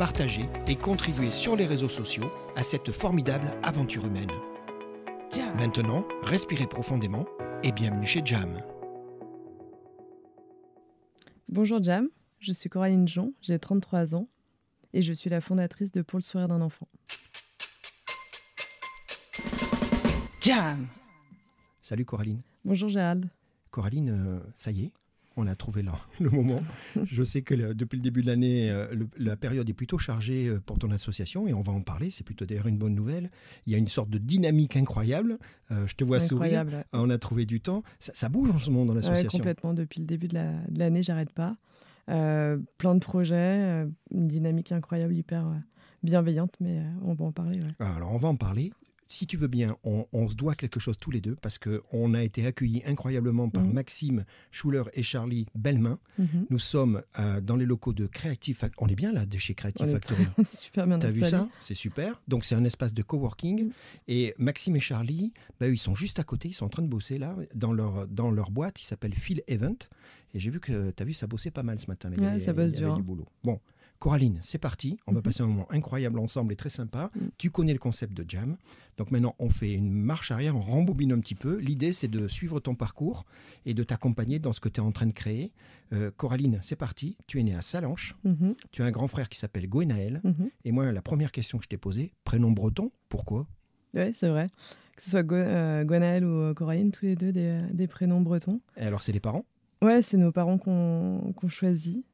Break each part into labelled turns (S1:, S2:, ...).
S1: partagez et contribuez sur les réseaux sociaux à cette formidable aventure humaine. Maintenant, respirez profondément et bienvenue chez Jam.
S2: Bonjour Jam, je suis Coraline Jean, j'ai 33 ans et je suis la fondatrice de Pour le sourire d'un enfant.
S1: Jam Salut Coraline.
S2: Bonjour Gérald.
S1: Coraline, euh, ça y est, on a trouvé là le moment. Je sais que depuis le début de l'année, euh, la période est plutôt chargée euh, pour ton association et on va en parler. C'est plutôt d'ailleurs une bonne nouvelle. Il y a une sorte de dynamique incroyable. Euh, je te vois sourire. On a trouvé du temps. Ça, bouge en ce moment dans l'association.
S2: complètement. Depuis le début de l'année, j'arrête pas. plein de projets, une dynamique incroyable, hyper bienveillante, mais on va en parler.
S1: Alors on va en parler si tu veux bien, on, se doit quelque chose tous les deux parce qu'on a été accueillis incroyablement par mhm. Maxime Schuller et Charlie Bellemain. Mhm. Nous sommes euh, dans les locaux de Creative Factory. On est bien là, de chez Creative Factory.
S2: C'est super bien
S1: T'as vu ça? C'est super. Donc c'est un espace de coworking. Mhm. Et Maxime et Charlie, bah, ils sont juste à côté. Ils sont en train de bosser là dans leur, dans leur boîte. Il s'appelle Phil Event. Et j'ai vu que tu as vu, ça bossait pas mal ce matin.
S2: Ouais, ça bosse dur.
S1: du boulot. Bon, Coraline, c'est parti. On va mhm. passer un moment incroyable ensemble et très sympa. Mhm. Tu connais le concept de jam. Donc maintenant, on fait une marche arrière, on rembobine un petit peu. L'idée, c'est de suivre ton parcours et de t'accompagner dans ce que tu es en train de créer. Euh, Coraline, c'est parti. Tu es née à Salanches. Mhm. Tu as un grand frère qui s'appelle Gwenaël. Et moi, la première question que je t'ai posée, prénom breton, pourquoi?
S2: Oui, c'est vrai. Que ce soit Go euh, ou euh, Coraline, tous les deux des, prénoms bretons.
S1: Et alors, c'est les parents?
S2: Ouais, c'est nos parents qu'on choisit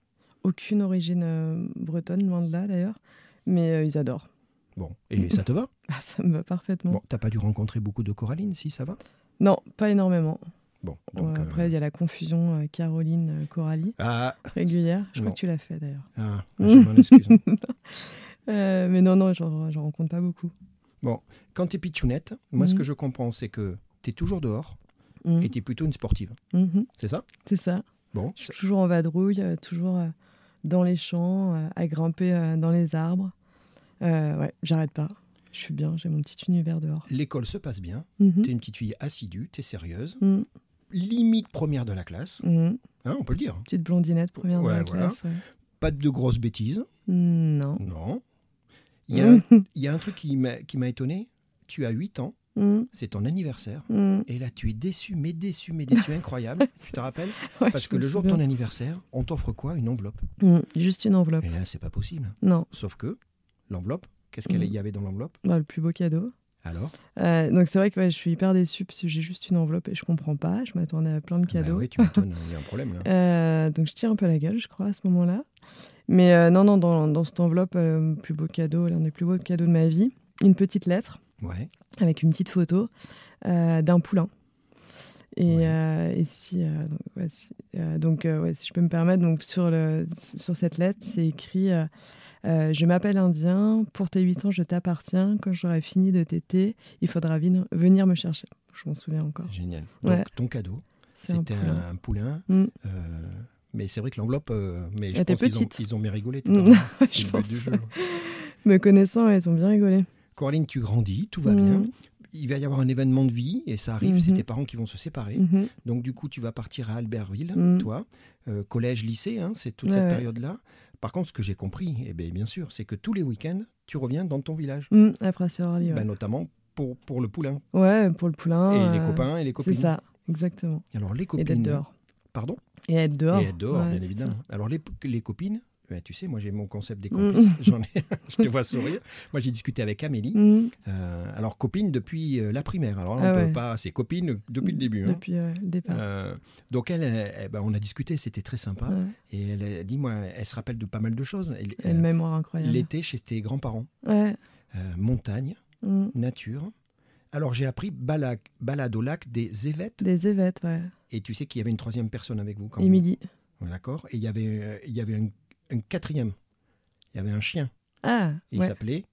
S2: aucune origine euh, bretonne, loin de là d'ailleurs, mais euh, ils adorent.
S1: Bon, et ça te va?
S2: Ah, Ça me va parfaitement.
S1: Bon, t'as pas dû rencontrer beaucoup de Coraline, si ça va?
S2: Non, pas énormément.
S1: Bon,
S2: donc, après, il y a la confusion Caroline-Coralie
S1: ah,
S2: régulière. Je crois que tu l'as fait d'ailleurs.
S1: Ah, je m'en excuse.
S2: mais non, non, j'en rencontre pas beaucoup.
S1: Bon, quand tu es pitchounette, moi, ce mhm. que je comprends, c'est que tu es toujours dehors mhm. et tu es plutôt une sportive.
S2: Mhm.
S1: C'est ça?
S2: C'est ça.
S1: Bon.
S2: Je suis toujours en vadrouille, toujours dans les champs, euh, à grimper euh, dans les arbres. Euh, ouais, j'arrête pas. Je suis bien, j'ai mon petit univers dehors.
S1: L'école se passe bien. mhm. T'es une petite fille assidue, t'es sérieuse. Mhm. Limite première de la classe. Mhm. Hein, on peut le dire.
S2: Petite blondinette première de la classe.
S1: Pas de grosses bêtises.
S2: Non.
S1: Non. Il y, a, il y a un truc qui m'a étonné. Tu as 8 ans. Mm. C'est ton anniversaire. Mm. Et là, tu es déçu, mais déçu, mais déçu, incroyable. tu te rappelles Parce que le jour de ton anniversaire, on t'offre quoi? Une enveloppe.
S2: Mm. Juste une enveloppe.
S1: Et là, c'est pas possible.
S2: Non.
S1: Sauf que l'enveloppe, qu'est-ce qu'il y avait dans l'enveloppe?
S2: Bah, Le plus beau cadeau.
S1: Alors?
S2: Euh, Donc c'est vrai que je suis hyper déçue parce que j'ai juste une enveloppe et je comprends pas. Je m'attendais à plein de ah bah cadeaux.
S1: oui, tu m'étonnes, il y a un problème là.
S2: Euh, donc je tire un peu la gueule, je crois, à ce moment-là. Mais euh, non, non, dans, dans cette enveloppe, plus beau cadeau, l'un des plus beaux cadeaux de ma vie, une petite lettre.
S1: Ouais.
S2: Avec une petite photo. Euh, d'un poulain. Et, euh, si, euh, donc, si je peux me permettre, donc sur, le, sur cette lettre, c'est écrit Je m'appelle Indien, pour tes 8 ans, je t'appartiens. Quand j'aurai fini de téter, il faudra venir me chercher. Je m'en souviens encore.
S1: Génial. Donc, ton cadeau, c'était un poulain. Mm. mais c'est vrai que l'enveloppe, mais je pense qu'ils ont, ils ont bien rigolé. Tout
S2: mm. je pense. Jeu. Me connaissant, ils ont bien rigolé.
S1: Coraline, tu grandis, tout va bien il va y avoir un événement de vie et ça arrive, c'est mhm. tes parents qui vont se séparer. Mhm. Donc du coup, tu vas partir à Albertville, mhm. toi, euh, collège, lycée, hein, c'est toute cette période-là. Par contre, ce que j'ai compris, et eh bien, bien sûr, c'est que tous les week-ends, tu reviens dans ton village.
S2: après
S1: ben, Notamment pour, pour le poulain.
S2: Ouais, pour le poulain.
S1: Et les euh, copains et les copines.
S2: C'est ça, exactement.
S1: Alors les copines.
S2: Et d'être dehors.
S1: Pardon?
S2: Et être dehors.
S1: Et être dehors, bien évidemment. Alors les, les copines, Ben, tu sais, moi j'ai mon concept des
S2: Mm.
S1: complices. J'en ai, je te vois sourire. Moi j'ai discuté avec Amélie.
S2: Mhm.
S1: Euh, alors copine depuis euh, la primaire. Alors là, on
S2: Ah
S1: peut
S2: ouais.
S1: pas. C'est copine depuis le début. hein.
S2: Depuis euh, le départ.
S1: Euh, donc elle, elle- elle- ben, on a discuté, c'était très sympa.
S2: Ouais.
S1: Et elle a dit, moi, elle se rappelle de pas mal de choses. Elle-
S2: une mémoire incroyable.
S1: L'été chez tes grands-parents,
S2: Ouais.
S1: montagne,
S2: Mhm.
S1: nature. Alors j'ai appris balade, balade au lac des Évêtes.
S2: Des évêtes, ouais.
S1: Et tu sais qu'il y avait une troisième personne avec vous quand
S2: Émilie.
S1: D'accord. Et il y avait, il y avait un, un quatrième. Il y avait un chien.
S2: Ah,
S1: Et il
S2: ouais.
S1: s'appelait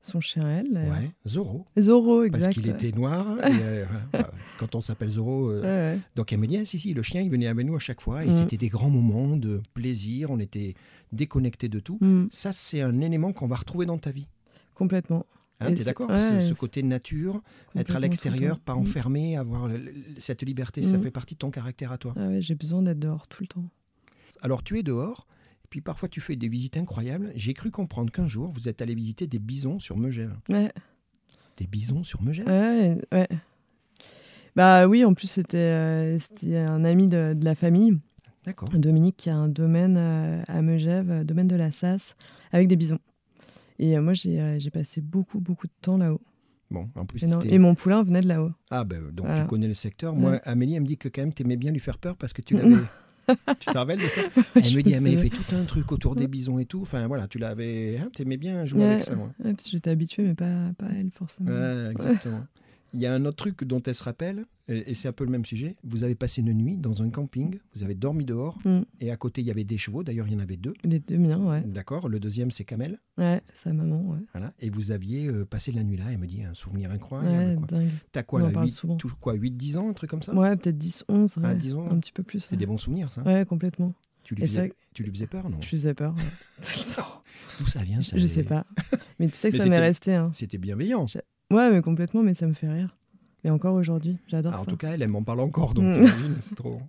S2: Son chien, elle. d'ailleurs.
S1: ouais, Zorro.
S2: Zorro, exact.
S1: Parce qu'il était noir. et, euh. Bah, quand on s'appelle Zorro. euh,
S2: Ouais, ouais.
S1: Donc elle me dit, ah, si, si, le chien, il venait avec nous à chaque fois. Et
S2: Mhm.
S1: c'était des grands moments de plaisir. On était déconnectés de tout.
S2: Mhm.
S1: Ça, c'est un élément qu'on va retrouver dans ta vie.
S2: Complètement.
S1: Hein,
S2: Et
S1: tu es
S2: c'est-
S1: d'accord
S2: ouais,
S1: ce, côté nature, être à l'extérieur, pas.
S2: Mhm.
S1: enfermé, avoir cette liberté, ça fait partie de ton caractère à toi.
S2: Ah ouais, j'ai besoin d'être dehors tout le temps.
S1: Alors tu es dehors, puis parfois tu fais des visites incroyables. J'ai cru comprendre qu'un jour, vous êtes allé visiter des bisons sur Megève.
S2: Ouais,
S1: Des bisons sur Megève?
S2: Ouais, ouais. Bah oui, en plus, c'était euh, un ami de, de la famille,
S1: D'accord.
S2: Dominique, qui a un domaine euh, à Megève, euh, domaine de la Sasse, avec des bisons. Et moi, j'ai passé beaucoup, beaucoup de temps là-haut.
S1: Bon, en plus,
S2: Et, non- et mon poulain venait de là-haut.
S1: Ah ben, donc
S2: Voilà.
S1: tu connais le secteur. Moi,
S2: Ouais.
S1: Amélie, elle me dit que quand même, tu aimais bien lui faire peur parce que tu l'avais... tu te rappelles de ça Elle me dit, ah, mais il
S2: souviens.
S1: fait tout un truc autour des bisons et tout. Enfin voilà, tu l'avais... Hein, T'aimais bien jouer
S2: Ouais.
S1: avec ça, moi.
S2: Ouais, parce que j'étais habituée, mais pas, pas elle, forcément.
S1: Exactement. Il y a un autre truc dont elle se rappelle, et, c'est un peu le même sujet. Vous avez passé une nuit dans un camping, vous avez dormi dehors,
S2: Mm.
S1: et à côté, il y avait des chevaux. D'ailleurs, il y en avait deux.
S2: Les deux miens, ouais.
S1: D'accord. Le deuxième, c'est Kamel.
S2: Ouais, sa maman, ouais.
S1: Voilà. Et vous aviez euh, passé la nuit là. Elle me dit un souvenir incroyable.
S2: ouais,
S1: quoi.
S2: dingue.
S1: T'as quoi là
S2: parle
S1: 8,
S2: souvent.
S1: tout- quoi, 8, 10 ans, un truc comme ça?
S2: Ouais, peut-être 10, 11, ouais.
S1: Ah, 10 ans.
S2: un petit peu plus.
S1: C'est
S2: ouais.
S1: des bons souvenirs, ça.
S2: Ouais, complètement.
S1: Tu, lui faisais, tu lui peur, non?
S2: Je faisais peur.
S1: D'où ça vient ça
S2: je sais pas. Mais tu sais que
S1: Mais
S2: ça m'est resté. Hein.
S1: C'était bienveillant.
S2: Ouais, mais complètement, mais ça me fait rire. Et encore aujourd'hui, j'adore
S1: Ah, en
S2: ça.
S1: tout cas, elle, elle m'en parle encore, donc
S2: Mm.
S1: c'est trop.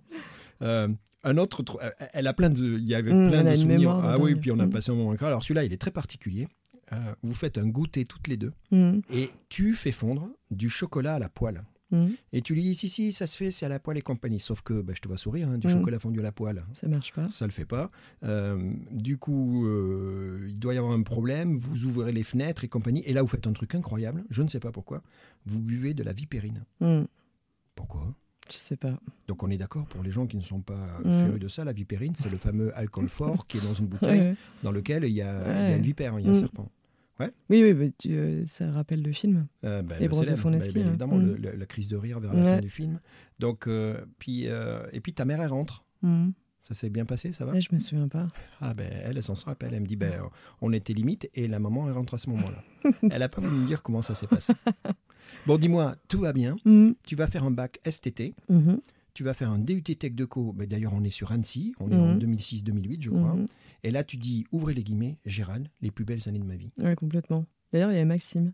S1: Euh, un autre, euh, elle a plein de, il y avait
S2: Mm,
S1: plein de souvenirs.
S2: mémoire
S1: Ah oui, puis on a
S2: Mm.
S1: passé un moment incroyable. Alors celui-là, il est très particulier. Euh, vous faites un goûter toutes les deux et tu fais fondre du chocolat à la poêle. Et tu lui dis si si ça se fait, c'est à la poêle et compagnie. Sauf que bah, je te vois sourire, hein, du
S2: Mm.
S1: chocolat fondu à la poêle,
S2: Ça marche pas.
S1: ça le fait pas. Euh, du coup, euh, il doit y avoir un problème. Vous ouvrez les fenêtres et compagnie. Et là, vous faites un truc incroyable. Je ne sais pas pourquoi. Vous buvez de la vipérine.
S2: Mhm,
S1: Pourquoi?
S2: Je sais pas.
S1: Donc on est d'accord pour les gens qui ne sont pas
S2: Mm.
S1: férus de ça, la vipérine, c'est le fameux alcool fort qui est dans une bouteille
S2: Ouais,
S1: dans lequel il y a, il y a une vipère, il y a un
S2: Mm.
S1: Serpent.
S2: Oui, oui, bah, tu, euh, ça rappelle le film.
S1: Euh, ben,
S2: Les
S1: le
S2: bronzés les skis,
S1: bien
S2: hein.
S1: évidemment,
S2: Mm.
S1: le- le- la crise de rire vers la
S2: Ouais.
S1: fin du film. Donc, euh, puis, euh, et puis ta mère, elle rentre.
S2: Mhm.
S1: Ça s'est bien passé, ça va?
S2: Ouais, je me souviens pas.
S1: Ah ben elle, elle s'en se rappelle. Elle me dit, ben on était limite et la maman, elle rentre à ce moment-là. elle n'a pas voulu me dire comment ça s'est passé. Bon, dis-moi, tout va bien.
S2: Mhm,
S1: Tu vas faire un bac STT.
S2: mhm,
S1: Tu vas faire un DUT Tech de Co. Ben, D'ailleurs, on est sur Annecy. On est en
S2: Mhm.
S1: 2006-2008, je crois. Et là, tu dis, ouvrez les guillemets, Gérald, les plus belles années de ma vie.
S2: Ouais, complètement. D'ailleurs, il y a Maxime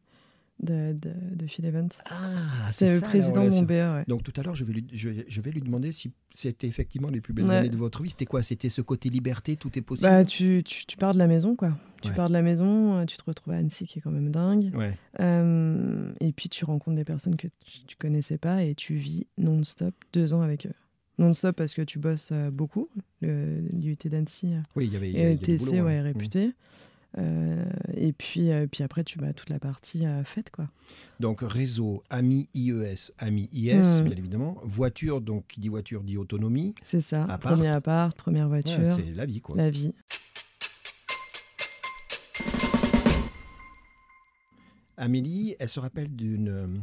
S2: de, de, de Phil Event.
S1: Ah,
S2: c'est le président de mon BA, ouais.
S1: Donc tout à l'heure, je vais, lui, je, je vais lui demander si c'était effectivement les plus belles
S2: Ouais.
S1: années de votre vie. C'était quoi? C'était ce côté liberté, tout est possible?
S2: Bah, tu, tu, tu pars de la maison, quoi. Tu
S1: Ouais.
S2: pars de la maison, euh, tu te retrouves à Annecy, qui est quand même dingue. Euh, et puis, tu rencontres des personnes que tu, tu connaissais pas et tu vis non-stop deux ans avec eux. Non-stop parce que tu bosses euh, beaucoup. L'IUT d'Annecy euh,
S1: Oui, il y avait. y
S2: et
S1: boulot,
S2: ouais,
S1: hein.
S2: est réputé. Euh, et puis, euh, puis après, tu vas toute la partie euh, fête, quoi.
S1: Donc réseau, ami IES, ami IS,
S2: Mm.
S1: bien évidemment. Voiture, donc qui dit voiture dit autonomie.
S2: C'est ça.
S1: Appart.
S2: Premier appart, première
S1: Ouais,
S2: voiture,
S1: c'est la vie, quoi.
S2: la vie.
S1: Amélie, elle se rappelle d'une.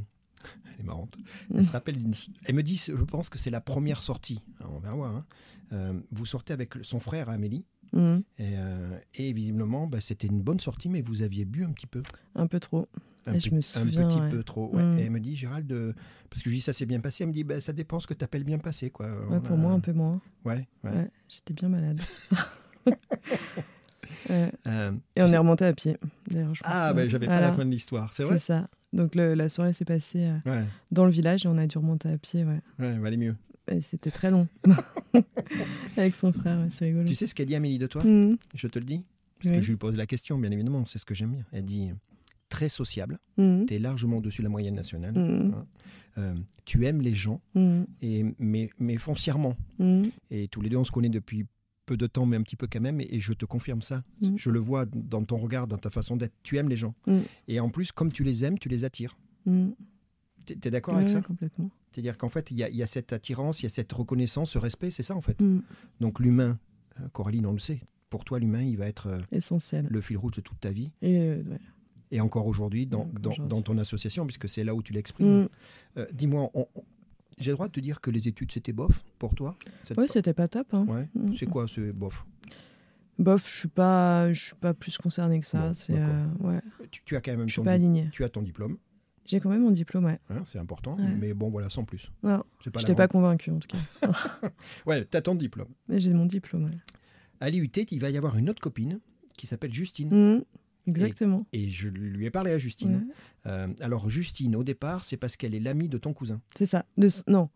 S1: Elle est marrante.
S2: Mm.
S1: Elle se rappelle d'une. Elle me dit, je pense que c'est la première sortie. Alors, on va voir. hein. Euh, vous sortez avec son frère Amélie. Et, euh, et visiblement, bah, c'était une bonne sortie, mais vous aviez bu un petit peu.
S2: Un peu trop.
S1: Un,
S2: Et je me
S1: un
S2: souviens,
S1: petit
S2: ouais.
S1: peu trop. ouais.
S2: Mm.
S1: Et elle me dit, Gérald, euh, parce que je dis ça s'est bien passé, elle me dit, bah, ça dépend ce que tu appelles bien passé. Quoi.
S2: Ouais, pour
S1: a-
S2: moi, un peu moins.
S1: Ouais,
S2: j'étais bien malade. Et on est remonté à pied. D'ailleurs,
S1: ah, ben j'avais pas
S2: Voilà.
S1: la fin de l'histoire, c'est vrai
S2: C'est ça. Donc le- la soirée s'est passée euh,
S1: Ouais,
S2: dans le village et on a dû remonter à pied. Ouais.
S1: ouais, valait mieux.
S2: Et c'était très long. Avec son frère, ouais, c'est rigolo.
S1: Tu sais ce qu'elle dit Amélie de toi?
S2: Mhm.
S1: Je te le dis Parce que je lui pose la question, bien évidemment, c'est ce que j'aime bien. Elle dit très sociable,
S2: Mhm.
S1: tu es largement au-dessus de la moyenne nationale,
S2: Mhm.
S1: Euh, tu aimes les gens,
S2: Mhm.
S1: et, mais, mais foncièrement. Et tous les deux, on se connaît depuis peu de temps, mais un petit peu quand même, et, je te confirme ça.
S2: Mm.
S1: Je le vois dans ton regard, dans ta façon d'être. Tu aimes les gens.
S2: Mm.
S1: Et en plus, comme tu les aimes, tu les attires.
S2: Mm.
S1: Tu es, d'accord avec ça?
S2: Complètement.
S1: C'est-à-dire qu'en fait, il y, y a cette attirance, il y a cette reconnaissance, ce respect, c'est ça en fait. Donc l'humain, euh, Coraline, on le sait, pour toi, l'humain, il va être euh,
S2: Essentiel.
S1: le fil rouge de toute ta vie.
S2: Et euh, ouais.
S1: Et encore aujourd'hui, dans, dans- ton association, puisque c'est là où tu l'exprimes.
S2: Mm.
S1: Euh, Dis-moi, on- j'ai le droit de te dire que les études, c'était bof pour toi
S2: Ouais, c'était pas top. Hein.
S1: Ouais.
S2: Mm.
S1: C'est quoi ce bof?
S2: Bof, je suis pas, je suis pas plus concernée que ça.
S1: Bon,
S2: c'est euh, ouais,
S1: tu, tu as quand même
S2: je suis pas alignée.
S1: tu as ton diplôme,
S2: J'ai quand même mon diplôme, ouais.
S1: hein, c'est important,
S2: Ouais.
S1: mais bon, voilà, sans plus.
S2: Non, je t'ai pas convaincue en tout cas.
S1: Ouais, tu as ton diplôme.
S2: Mais j'ai mon diplôme, ouais.
S1: À l'IUT, il va y avoir une autre copine qui s'appelle Justine.
S2: Mm. Exactement.
S1: Et je lui ai parlé à Justine.
S2: Ouais.
S1: Euh, alors, Justine, au départ, c'est parce qu'elle est l'amie de ton cousin.
S2: C'est ça. De, non.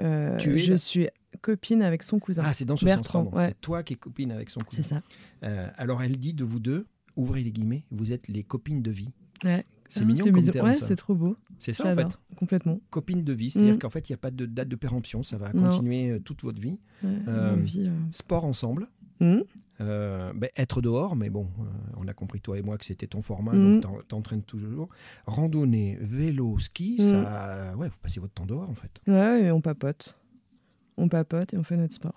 S2: Euh,
S1: Tu es
S2: je
S1: la-
S2: suis copine avec son cousin.
S1: Ah, c'est dans ce
S2: Bertrand,
S1: sens,
S2: ouais.
S1: C'est toi qui es copine avec son
S2: c'est
S1: cousin.
S2: ça.
S1: Euh, alors, elle dit de vous deux, ouvrez les guillemets, vous êtes les copines de vie.
S2: Ouais.
S1: C'est
S2: Ah,
S1: mignon comme terme,
S2: Ouais, c'est trop beau.
S1: C'est ça, en fait.
S2: Complètement.
S1: Copine de vie, c'est-à-dire
S2: Mm.
S1: qu'en fait, il n'y a pas de date de péremption, ça va continuer toute votre vie.
S2: Ouais,
S1: Euh,
S2: vie, euh.
S1: Sport ensemble,
S2: Mm.
S1: euh, ben, être dehors, mais bon, euh, on a compris toi et moi que c'était ton format,
S2: Mm.
S1: donc t'en- t'entraînes toujours. Randonnée, vélo, ski,
S2: Mm.
S1: ça, ouais, vous passez votre temps dehors en fait.
S2: Ouais, et on papote. On papote et on fait notre sport.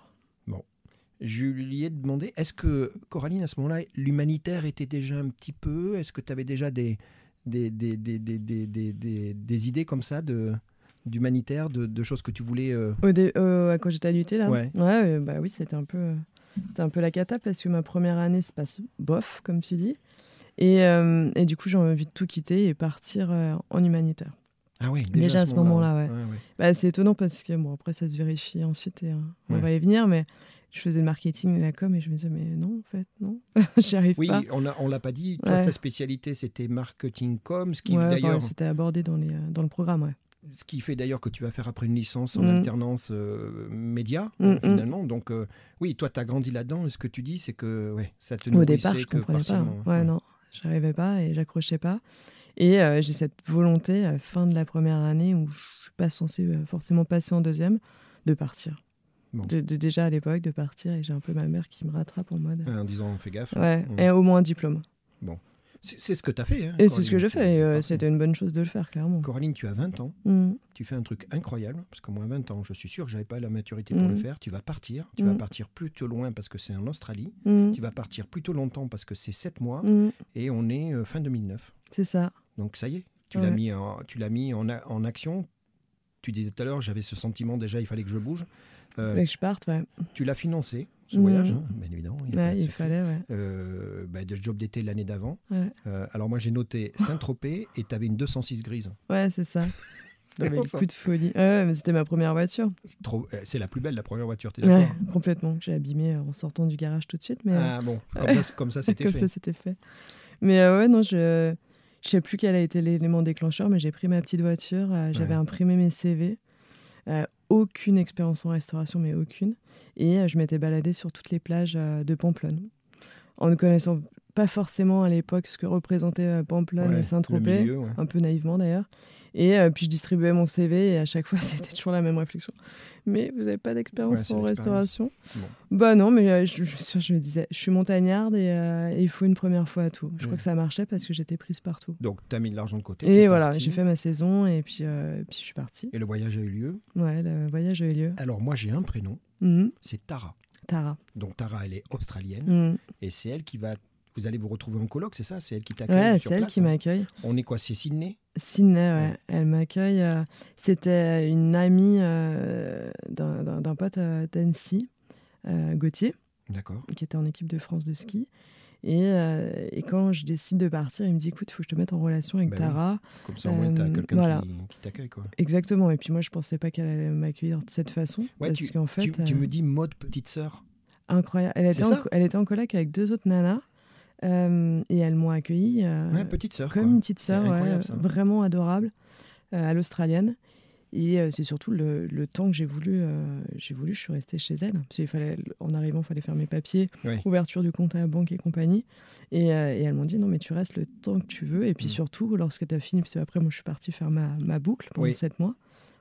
S1: Je lui ai demandé, est-ce que Coraline, à ce moment-là, l'humanitaire était déjà un petit peu? Est-ce que tu avais déjà des, des, des, des, des, des, idées comme ça de d'humanitaire, de, de choses que tu voulais euh,
S2: Au dé- euh, quand j'étais à l'UT, là
S1: Ouais.
S2: euh, bah oui, c'était un peu, euh, c'était un peu la cata parce que ma première année se passe bof, comme tu dis. Et, euh, et du coup, j'ai envie de tout quitter et partir euh, en humanitaire.
S1: Ah oui,
S2: Déjà à ce moment-là, ouais.
S1: ouais, ouais.
S2: Bah, c'est étonnant parce que, bon, après, ça se vérifie ensuite et euh, on va y venir, mais je faisais le marketing et la com et je me disais, mais non, en fait, non, j'y arrive
S1: Oui,
S2: pas.
S1: on a, on l'a pas dit. Toi,
S2: Ouais.
S1: ta spécialité, c'était marketing com, ce qui
S2: Ouais,
S1: d'ailleurs,
S2: bah, c'était abordé dans, les, euh, dans le programme, ouais.
S1: Ce qui fait d'ailleurs que tu vas faire après une licence en
S2: Mm.
S1: alternance euh, média
S2: Mm,
S1: euh,
S2: mm.
S1: finalement. Donc euh, oui, toi, tu as grandi là-dedans. Et ce que tu dis, c'est que ouais, ça te
S2: Au départ, je
S1: que
S2: comprenais pas. hein.
S1: partiellement.
S2: Ouais, non, j'arrivais pas et j'accrochais pas. Et euh, j'ai cette volonté, à la fin de la première année, où je suis pas censée euh, forcément passer en deuxième, de partir.
S1: Bon.
S2: De, de- déjà à l'époque, de partir. Et j'ai un peu ma mère qui me rattrape en mode.
S1: En disant, fais gaffe.
S2: Ouais, et au moins un diplôme.
S1: C'est c'est ce que tu as fait. hein,
S2: Et c'est ce que je. Et
S1: tu
S2: euh, c'était une bonne chose de le faire, clairement.
S1: Coraline, tu as 20 ans.
S2: Mm.
S1: Tu fais un truc incroyable, parce que moi, à 20 ans, je suis sûr que j'avais pas la maturité pour
S2: Mm.
S1: le faire. Tu vas partir. Tu vas
S2: Mm.
S1: partir plutôt loin parce que c'est en Australie.
S2: Mm.
S1: Tu vas partir plutôt longtemps parce que c'est 7 mois.
S2: Mm.
S1: Et on est euh, fin 2009.
S2: C'est ça.
S1: Donc ça y est, tu
S2: Ouais.
S1: l'as mis, en, tu mis en, a- en action. Tu disais tout à l'heure, j'avais ce sentiment déjà, il fallait que je bouge. Euh,
S2: Fallait que je parte, ouais.
S1: tu l'as financé, ce
S2: Mhm.
S1: voyage, hein, bien évidemment. il
S2: Ouais, il fallait, ouais.
S1: Euh, bah, de job d'été l'année d'avant.
S2: Ouais.
S1: Euh, alors moi j'ai noté Saint-Tropez et tu avais une 206 grise.
S2: Ouais, c'est ça. J'avais le coup de folie. Ouais, mais c'était ma première voiture.
S1: Trop- euh, C'est la plus belle, la première voiture, t'es
S2: Ouais,
S1: d'accord?
S2: complètement. J'ai abîmé en sortant du garage tout de suite, mais euh,
S1: Ah bon, comme ça, comme c'était
S2: comme
S1: fait.
S2: ça c'était fait. Mais euh, ouais, non, je je sais plus quel a été l'élément déclencheur, mais j'ai pris ma petite voiture, euh, j'avais
S1: Ouais.
S2: imprimé mes CV. euh, aucune expérience en restauration, mais aucune. Et euh, je m'étais baladée sur toutes les plages euh, de Pamplonne, en ne connaissant pas forcément à l'époque ce que représentait euh, Pamplonne
S1: Ouais,
S2: et Saint-Tropez
S1: ouais.
S2: un peu naïvement d'ailleurs. Et euh, puis je distribuais mon CV et à chaque fois c'était toujours la même réflexion. Mais vous n'avez pas d'expérience en restauration
S1: Bon.
S2: Bah non, mais euh, je, je, je me disais, je suis montagnarde et, euh, il faut une première fois à tout. Je
S1: Ouais.
S2: crois que ça marchait parce que j'étais prise partout.
S1: Donc tu as mis de l'argent de côté.
S2: Et voilà, j'ai fait ma saison et puis, puis je suis partie.
S1: Et le voyage a eu lieu.
S2: Ouais, le voyage a eu lieu.
S1: Alors moi j'ai un prénom,
S2: Mhm.
S1: c'est Tara.
S2: Tara.
S1: Donc Tara elle est australienne
S2: Mhm.
S1: et c'est elle qui va... Vous allez vous retrouver en coloc, c'est ça C'est elle qui t'accueille
S2: Ouais, c'est elle
S1: place,
S2: qui
S1: hein
S2: m'accueille.
S1: On est quoi C'est Sydney?
S2: Sydney, ouais.
S1: Ouais.
S2: Elle m'accueille. euh, C'était une amie euh, d'un d'un- d'un pote euh, d'Annecy, euh, Gauthier.
S1: D'accord.
S2: qui était en équipe de France de ski. Et, et quand je décide de partir, il me dit écoute, il faut que je te mette en relation avec
S1: Bah oui.
S2: Tara.
S1: Comme ça, au moins, quelqu'un
S2: voilà.
S1: qui, qui t'accueille. quoi.
S2: Exactement. Et puis moi, je pensais pas qu'elle allait m'accueillir de cette façon.
S1: Ouais,
S2: parce
S1: tu,
S2: qu'en fait,
S1: tu, tu me dis mode petite sœur.
S2: incroyable. Elle était, en, elle était en coloc avec deux autres nanas. Euh, et elles m'ont accueillie euh,
S1: Ouais, petite sœur.
S2: comme
S1: quoi.
S2: une petite sœur, ouais, vraiment adorable, euh, à l'australienne. Et c'est surtout le, le temps que j'ai voulu, j'ai voulu, je suis restée chez elle. Parce qu'il fallait, en arrivant, il fallait faire mes papiers, ouverture du compte à la banque et compagnie. Et, et elles m'ont dit non, mais tu restes le temps que tu veux. Et puis
S1: Mm.
S2: surtout, lorsque tu as fini, parce que après, moi, je suis partie faire ma, ma boucle pendant
S1: Oui.
S2: sept mois,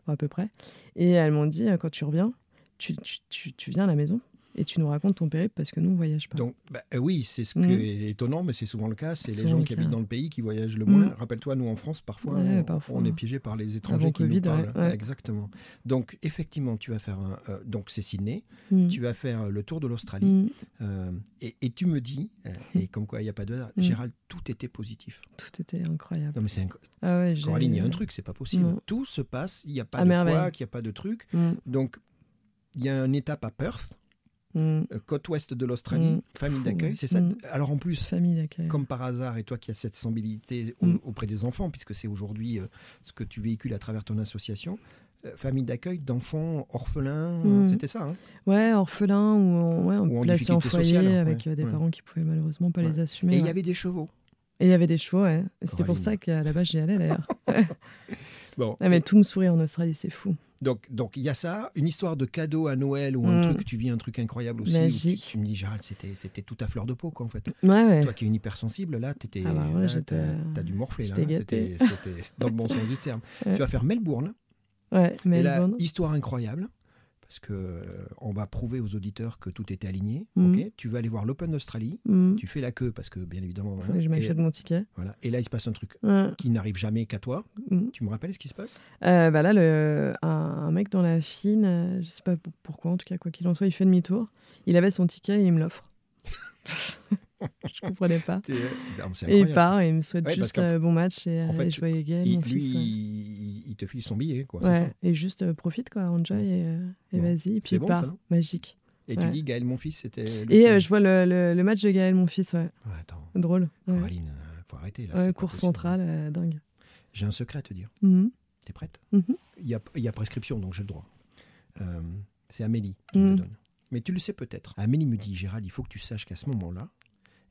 S2: à peu près. Et elles m'ont dit quand tu reviens, tu, tu, tu, tu viens à la maison. Et tu nous racontes ton périple parce que nous, on voyage pas.
S1: Donc, bah, euh, oui, c'est ce qui
S2: Mm.
S1: est étonnant, mais c'est souvent le cas. C'est les gens
S2: le
S1: qui
S2: cas.
S1: habitent dans le pays qui voyagent le moins.
S2: Mm.
S1: Rappelle-toi, nous en France, parfois,
S2: Ouais,
S1: on,
S2: parfois.
S1: on est piégé par les étrangers qui
S2: Covid,
S1: nous parlent.
S2: ouais, ouais.
S1: Exactement. Donc, effectivement, tu vas faire un. euh, donc, c'est Sydney.
S2: Mm.
S1: Tu vas faire le tour de l'Australie. Euh, et, et tu me dis, euh, et comme quoi il n'y a pas de. Gérald, tout était positif.
S2: Tout était incroyable.
S1: Non, mais c'est inc-
S2: Ah
S1: Coraline, il y a un truc, c'est pas possible. Tout se passe, il n'y a pas
S2: À
S1: de quoi, il n'y a pas de truc. Donc, il y a une étape à Perth,
S2: Mm.
S1: euh, côte ouest de l'Australie,
S2: Mm.
S1: famille d'accueil, c'est ça.
S2: Mm.
S1: Alors en plus,
S2: Famille d'accueil.
S1: comme par hasard, et toi qui as cette sensibilité au- auprès des enfants, puisque c'est aujourd'hui euh, ce que tu véhicules à travers ton association, euh, famille d'accueil d'enfants orphelins, c'était ça. hein?
S2: Ouais, orphelin ou en, ouais,
S1: Ou en
S2: foyer
S1: sociale,
S2: avec
S1: ouais,
S2: euh, des
S1: ouais.
S2: parents qui pouvaient malheureusement pas les assumer.
S1: et il y avait des chevaux.
S2: Et il y avait des chevaux, ouais. C'était pour ça qu'à la base j'y allais d'ailleurs.
S1: Bon,
S2: Ah, mais tout me sourit en Australie, c'est fou.
S1: Donc donc il y a ça, une histoire de cadeau à Noël ou un
S2: Mm.
S1: truc, tu vis un truc incroyable aussi. où tu, me dis, Gérald, c'était c'était tout à fleur de peau, quoi, en fait.
S2: Ouais, ouais.
S1: Toi qui es une hypersensible, là, t'étais,
S2: Ah bah ouais, j'étais-
S1: t'as, dû morfler. Là, hein. C'était, dans le bon sens du terme. Tu vas faire Melbourne.
S2: Ouais,
S1: Et là,
S2: Melbourne.
S1: histoire incroyable, parce que euh, on va prouver aux auditeurs que tout était aligné.
S2: Mhm.
S1: ok? Tu vas aller voir l'Open d'Australie.
S2: Mm.
S1: Tu fais la queue parce que bien évidemment. hein,
S2: je
S1: et,
S2: m'achète mon ticket.
S1: voilà. et là, il se passe un truc
S2: Ouais.
S1: qui n'arrive jamais qu'à toi.
S2: Mm.
S1: Tu me rappelles ce qui se passe?
S2: Euh, bah là, le, un, un mec dans la file, euh, je sais pas pour- pourquoi, en tout cas, quoi qu'il en soit, il fait demi-tour. Il avait son ticket et il me l'offre. je comprenais pas.
S1: Non, c'est
S2: Et il part et il me souhaite
S1: Ouais,
S2: juste euh, bon match et,
S1: en
S2: euh,
S1: fait,
S2: et joyeux game,
S1: Il- lui,
S2: fils. ouais.
S1: il, il te file son billet, quoi.
S2: Ouais, et juste euh, profite, quoi, enjoy et, euh, vas-y. Et puis il
S1: bon,
S2: part.
S1: ça,
S2: Magique.
S1: Et tu dis, Gaël, mon fils, c'était.
S2: Et euh, je vois le, le- le match de Gaël, mon fils, ouais.
S1: Attends,
S2: Drôle.
S1: Coraline, euh, faut arrêter là.
S2: Cours central, euh, dingue.
S1: J'ai un secret à te dire.
S2: Mhm.
S1: T'es prête
S2: Mhm.
S1: il, y a, y a prescription, donc j'ai le droit. Euh, c'est Amélie qui me
S2: Mm.
S1: le donne. Mais tu le sais peut-être. Amélie me dit, Gérald, il faut que tu saches qu'à ce moment-là,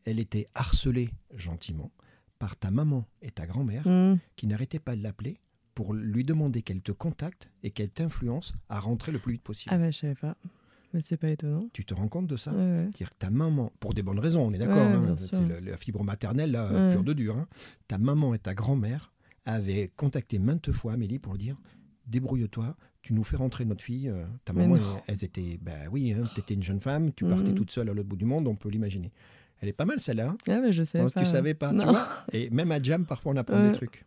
S1: elle était harcelée gentiment par ta maman et ta grand-mère
S2: Mhm.
S1: qui n'arrêtaient pas de l'appeler pour lui demander qu'elle te contacte et qu'elle t'influence à rentrer le plus vite possible.
S2: Ah bah, je savais pas. Mais c'est pas étonnant.
S1: Tu te rends compte de ça
S2: Ouais, ouais.
S1: dire que ta maman, pour des bonnes raisons, on est d'accord,
S2: Ouais,
S1: hein, c'est la fibre maternelle, là, pure de dur. hein. Ta maman et ta grand-mère avaient contacté maintes fois Amélie pour dire débrouille-toi, tu nous fais rentrer notre fille. euh, ta maman, elles, étaient, bah oui, hein, tu étais une jeune femme, tu partais
S2: Mhm.
S1: toute seule à l'autre bout du monde, on peut l'imaginer. Elle est pas mal celle-là. hein.
S2: Ah bah, je pas.
S1: tu savais pas, tu vois Et même à Jam, parfois, on apprend
S2: Ouais.
S1: des trucs.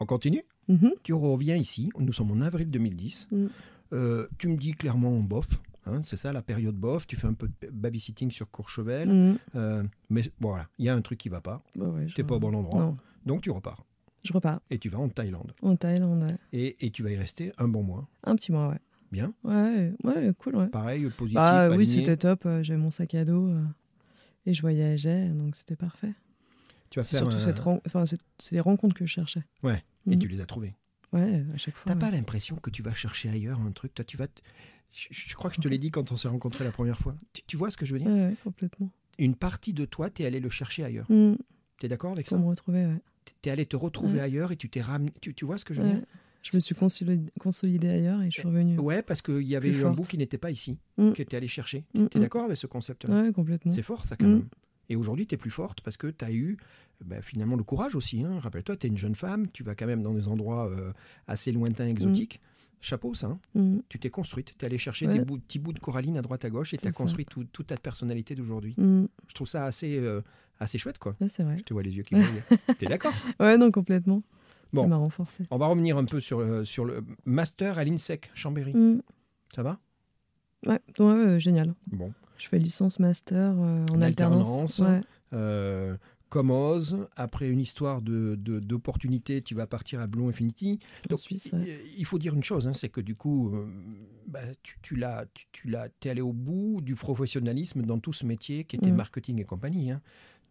S1: On continue?
S2: Mhm.
S1: tu reviens ici, nous sommes en avril 2010.
S2: Mm.
S1: Euh, tu me dis clairement bof, hein, c'est ça la période bof. Tu fais un peu de babysitting sur Courchevel.
S2: Mhm.
S1: Euh, mais bon, voilà, il y a un truc qui va pas.
S2: Bah ouais, je-
S1: pas au bon endroit.
S2: Non,
S1: Donc tu repars.
S2: je repars
S1: Et tu vas en Thaïlande.
S2: en Thaïlande. ouais.
S1: Et, et tu vas y rester un bon mois.
S2: Un petit mois, ouais.
S1: Bien.
S2: Ouais, ouais, cool, ouais.
S1: Pareil, positif.
S2: Bah oui, c'était top. euh, J'avais mon sac à dos euh, et je voyageais, donc c'était parfait.
S1: Tu vas faire
S2: surtout
S1: un-
S2: cette ren- enfin, c'est les rencontres que je cherchais.
S1: Ouais, et
S2: Mhm.
S1: tu les as trouvés.
S2: Ouais, à chaque fois.
S1: T'as
S2: ouais.
S1: pas l'impression que tu vas chercher ailleurs un truc? Toi, tu vas. Je, je crois que je te l'ai dit quand on s'est rencontrés la première fois. Tu, tu vois ce que je veux dire?
S2: Ouais, ouais, complètement.
S1: Une partie de toi, t'es allé le chercher ailleurs.
S2: Mm,
S1: Tu es d'accord avec ça?
S2: pour me retrouver, ouais.
S1: T'es allé te retrouver ailleurs et tu t'es ramené. Tu, tu vois ce que je veux dire?
S2: Je me suis consolidée, ailleurs et je suis revenue.
S1: Ouais, parce qu'il y avait un bout qui n'était pas ici,
S2: Mm.
S1: que tu allé chercher.
S2: Mm,
S1: Tu es
S2: mm.
S1: d'accord avec ce concept-là?
S2: Ouais, complètement.
S1: C'est fort, ça, quand
S2: Mm.
S1: même. Et aujourd'hui, tu es plus forte parce que tu as eu bah, finalement le courage aussi. hein. Rappelle-toi, tu es une jeune femme, tu vas quand même dans des endroits euh, assez lointains, exotiques. Chapeau, ça. hein. Tu t'es construite. Tu es allé chercher
S2: Ouais.
S1: des bouts- petits bouts de coralline à droite à gauche et tu as
S2: ça.
S1: construit tout- toute ta personnalité d'aujourd'hui. Je trouve ça assez, euh, assez chouette, quoi.
S2: Ouais, c'est vrai.
S1: Je te vois les yeux qui brillent. T'es d'accord?
S2: Ouais, non, complètement.
S1: Bon.
S2: Ça m'a renforcé.
S1: On va revenir un peu sur, le- sur le master à l'INSEC, Chambéry.
S2: Mm.
S1: Ça va?
S2: Ouais, génial.
S1: Bon.
S2: Je fais licence master euh, en
S1: En
S2: alternance.
S1: alternance.
S2: Ouais.
S1: Euh, comme Oz, après une histoire de, de- d'opportunité, tu vas partir à Blue Infinity.
S2: En Suisse, ouais.
S1: Il- faut dire une chose, hein, c'est que du coup, euh, bah, tu, tu l'as, tu, tu l'as, t'es allé au bout du professionnalisme dans tout ce métier qui était
S2: Mm.
S1: marketing et compagnie.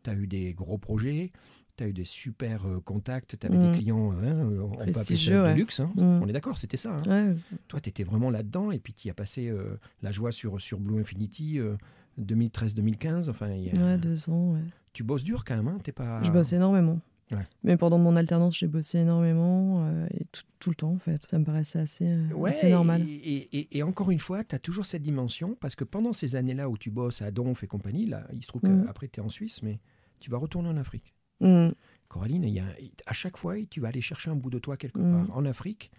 S1: Tu as eu des gros projets, tu as eu des super euh, contacts, tu avais
S2: Mm.
S1: des clients, hein, euh, on peut appeler ça
S2: ouais.
S1: luxe. hein.
S2: Mm.
S1: On est d'accord, c'était ça. hein.
S2: Ouais,
S1: Toi, tu étais vraiment là-dedans et puis tu as passé euh, la joie sur, sur Blue Infinity. euh, 2013-2015, enfin, il y a-
S2: ouais, deux ans. Ouais.
S1: tu bosses dur quand même, hein, t'es pas.
S2: Je bosse énormément.
S1: Ouais.
S2: Mais pendant mon alternance, j'ai bossé énormément euh, et tout, tout le temps en fait. Ça me paraissait assez, euh,
S1: Ouais,
S2: assez normal.
S1: Et, et- et encore une fois, tu as toujours cette dimension, parce que pendant ces années-là où tu bosses à Donf et compagnie, là, il se trouve
S2: Mhm.
S1: qu'après tu es en Suisse, mais tu vas retourner en Afrique.
S2: Mm.
S1: Coraline, il y a, à chaque fois, tu vas aller chercher un bout de toi quelque
S2: Mm.
S1: part. En Afrique,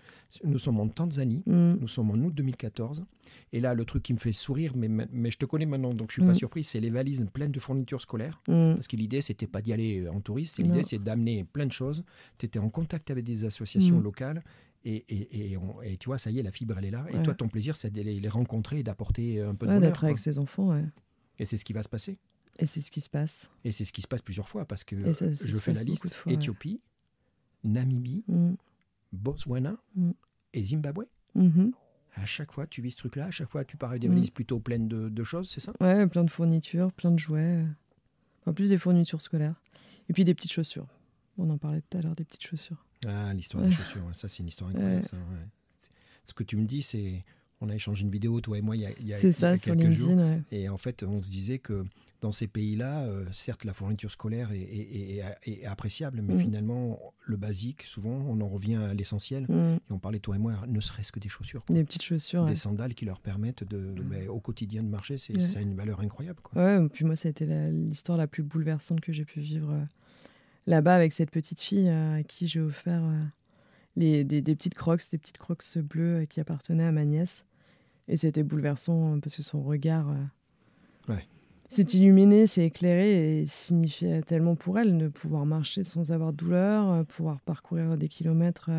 S1: nous sommes en Tanzanie,
S2: Mm.
S1: nous sommes en août 2014. Et là, le truc qui me fait sourire, mais, mais je te connais maintenant, donc je suis pas surpris, c'est les valises pleines de fournitures scolaires. Parce que l'idée, c'était pas d'y aller en touriste, l'idée, c'est d'amener plein de choses. Tu étais en contact avec des associations locales. Et, et, et, on- et tu vois, ça y est, la fibre, elle est là. Et toi, ton plaisir, c'est de les, les rencontrer et d'apporter un peu de
S2: Ouais,
S1: bonheur.
S2: d'être avec ses enfants, ouais.
S1: Et c'est ce qui va se passer.
S2: Et c'est ce qui se passe.
S1: Et c'est ce qui se passe plusieurs fois parce que
S2: Et ça- ça
S1: je fais la liste
S2: fois, ouais.
S1: Éthiopie, Namibie,
S2: Mm.
S1: Botswana
S2: Mm.
S1: et Zimbabwe.
S2: Mhm.
S1: À chaque fois, tu vis ce truc-là. À chaque fois, tu parles des
S2: Mm.
S1: valises plutôt pleines de, de choses, c'est ça?
S2: Ouais, plein de fournitures, plein de jouets. En plus des fournitures scolaires. Et puis des petites chaussures. On en parlait tout à l'heure, des petites chaussures.
S1: Ah, l'histoire des chaussures. Ça, c'est une histoire incroyable.
S2: Ouais.
S1: ça, Ce que tu me dis, c'est. On a échangé une vidéo, toi et moi, il y a, il y a-
S2: C'est
S1: il y a
S2: ça, sur
S1: quelques jours.
S2: LinkedIn. ouais.
S1: Et en fait, on se disait que dans ces pays-là, euh, certes, la fourniture scolaire est, est- est- est appréciable, mais
S2: Mm.
S1: finalement, le basique, souvent, on en revient à l'essentiel.
S2: Mm.
S1: Et on parlait, toi et moi, ne serait-ce que des chaussures. quoi.
S2: Des petites chaussures.
S1: Des
S2: Ouais.
S1: sandales qui leur permettent de, ben, au quotidien de marcher, c'est
S2: Ouais.
S1: ça a une valeur incroyable. Quoi.
S2: Ouais, puis moi, ça a été l'histoire la plus bouleversante que j'ai pu vivre euh, là-bas avec cette petite fille euh, à qui j'ai offert les, des, des petites crocs, des petites crocs bleues qui appartenaient à ma nièce. Et c'était bouleversant euh, parce que son regard euh,
S1: Ouais.
S2: s'est illuminé, s'est éclairé et signifiait tellement pour elle de pouvoir marcher sans avoir de douleur, euh, pouvoir parcourir des kilomètres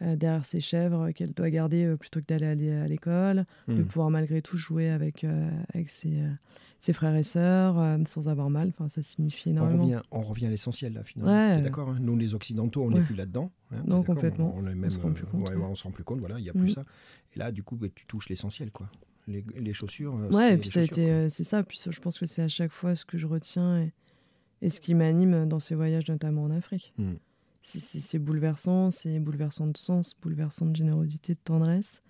S2: derrière ses chèvres euh, qu'elle doit garder euh, plutôt que d'aller à l'é- à l'école de
S1: Mm.
S2: pouvoir malgré tout jouer avec, euh, avec ses, euh, ses frères et sœurs euh, sans avoir mal. Enfin, ça signifie
S1: On
S2: énormément.
S1: revient, on revient à l'essentiel là finalement.
S2: Ouais.
S1: D'accord hein? Nous les occidentaux, on n'est
S2: Ouais.
S1: plus là-dedans. hein,
S2: Non, complètement.
S1: On, est
S2: On
S1: même,
S2: se rend plus
S1: euh,
S2: compte,
S1: ouais, on se rend plus compte. Voilà, il y a
S2: Mm.
S1: plus ça. Et là, du coup, ben, tu touches l'essentiel, quoi. Les, les chaussures. euh,
S2: Ouais, et puis ça a été, euh, c'est ça. Puis je pense que c'est à chaque fois ce que je retiens et, et ce qui m'anime dans ces voyages, notamment en Afrique.
S1: Mm.
S2: C'est- bouleversant, c'est bouleversant de sens, bouleversant de générosité, de tendresse.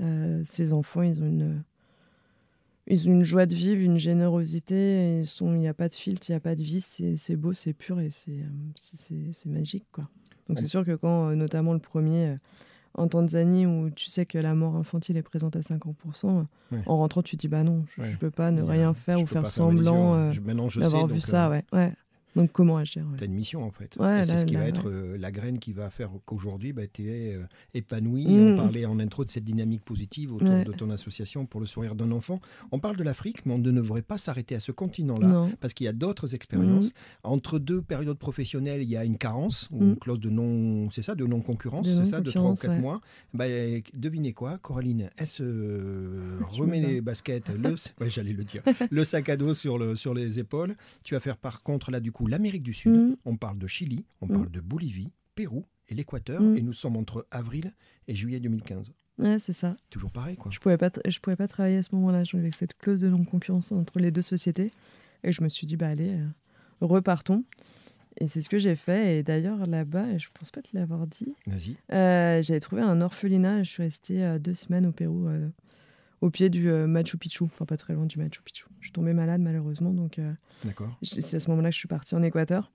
S2: Euh, ces enfants, ils ont une, ils ont une joie de vivre, une générosité. Il n'y a pas de filtre, il n'y a pas de vice. C'est beau, c'est pur et c'est euh, magique, quoi. Donc
S1: Ouais.
S2: c'est sûr que quand, euh, notamment le premier en Tanzanie, où tu sais que la mort infantile est présente à 50%,
S1: Ouais.
S2: en rentrant, tu te dis bah non, je,
S1: Ouais.
S2: je peux pas ne rien faire
S1: je
S2: ou faire semblant euh, d'avoir vu
S1: donc,
S2: ça,
S1: euh,
S2: ouais. Donc comment agir ouais.
S1: T'as une mission en fait.
S2: Ouais,
S1: c'est ce qui
S2: là,
S1: va être
S2: ouais.
S1: euh, la graine qui va faire qu'aujourd'hui, bah, tu es euh, épanoui. On parlait en intro de cette dynamique positive autour de ton association pour le sourire d'un enfant. On parle de l'Afrique, mais on ne devrait pas s'arrêter à ce continent-là.
S2: Non.
S1: Parce qu'il y a d'autres expériences.
S2: Mm.
S1: Entre deux périodes professionnelles, il y a une carence, ou
S2: Mm.
S1: une clause de non, c'est ça, de non-concurrence,
S2: De
S1: c'est ça, de 3 ou
S2: non-concurrence,
S1: 4
S2: ouais.
S1: mois. Bah, devinez quoi, Coraline, elle se
S2: Je
S1: remet
S2: me bats.
S1: les baskets, le, j'allais le dire, le sac à dos sur, le, sur les épaules? Tu vas faire par contre là du coup l'Amérique du Sud.
S2: Mm.
S1: On parle de Chili, on
S2: Mm.
S1: parle de Bolivie, Pérou et l'Équateur,
S2: Mm.
S1: et nous sommes entre avril et juillet 2015.
S2: Ouais, c'est ça.
S1: Toujours pareil, quoi.
S2: Je pouvais pas, tra- je pouvais pas travailler à ce moment-là. J'avais cette clause de non-concurrence entre les deux sociétés. Et je me suis dit, bah allez, euh, repartons. Et c'est ce que j'ai fait. Et d'ailleurs, là-bas, je pense pas te l'avoir dit,
S1: Vas-y.
S2: euh, j'avais trouvé un orphelinat. Je suis restée euh, deux semaines au Pérou, au pied du euh, Machu Picchu. Enfin, pas très loin du Machu Picchu. Je suis tombée malade, malheureusement. Donc, euh, c'est à ce moment-là que je suis partie en Équateur.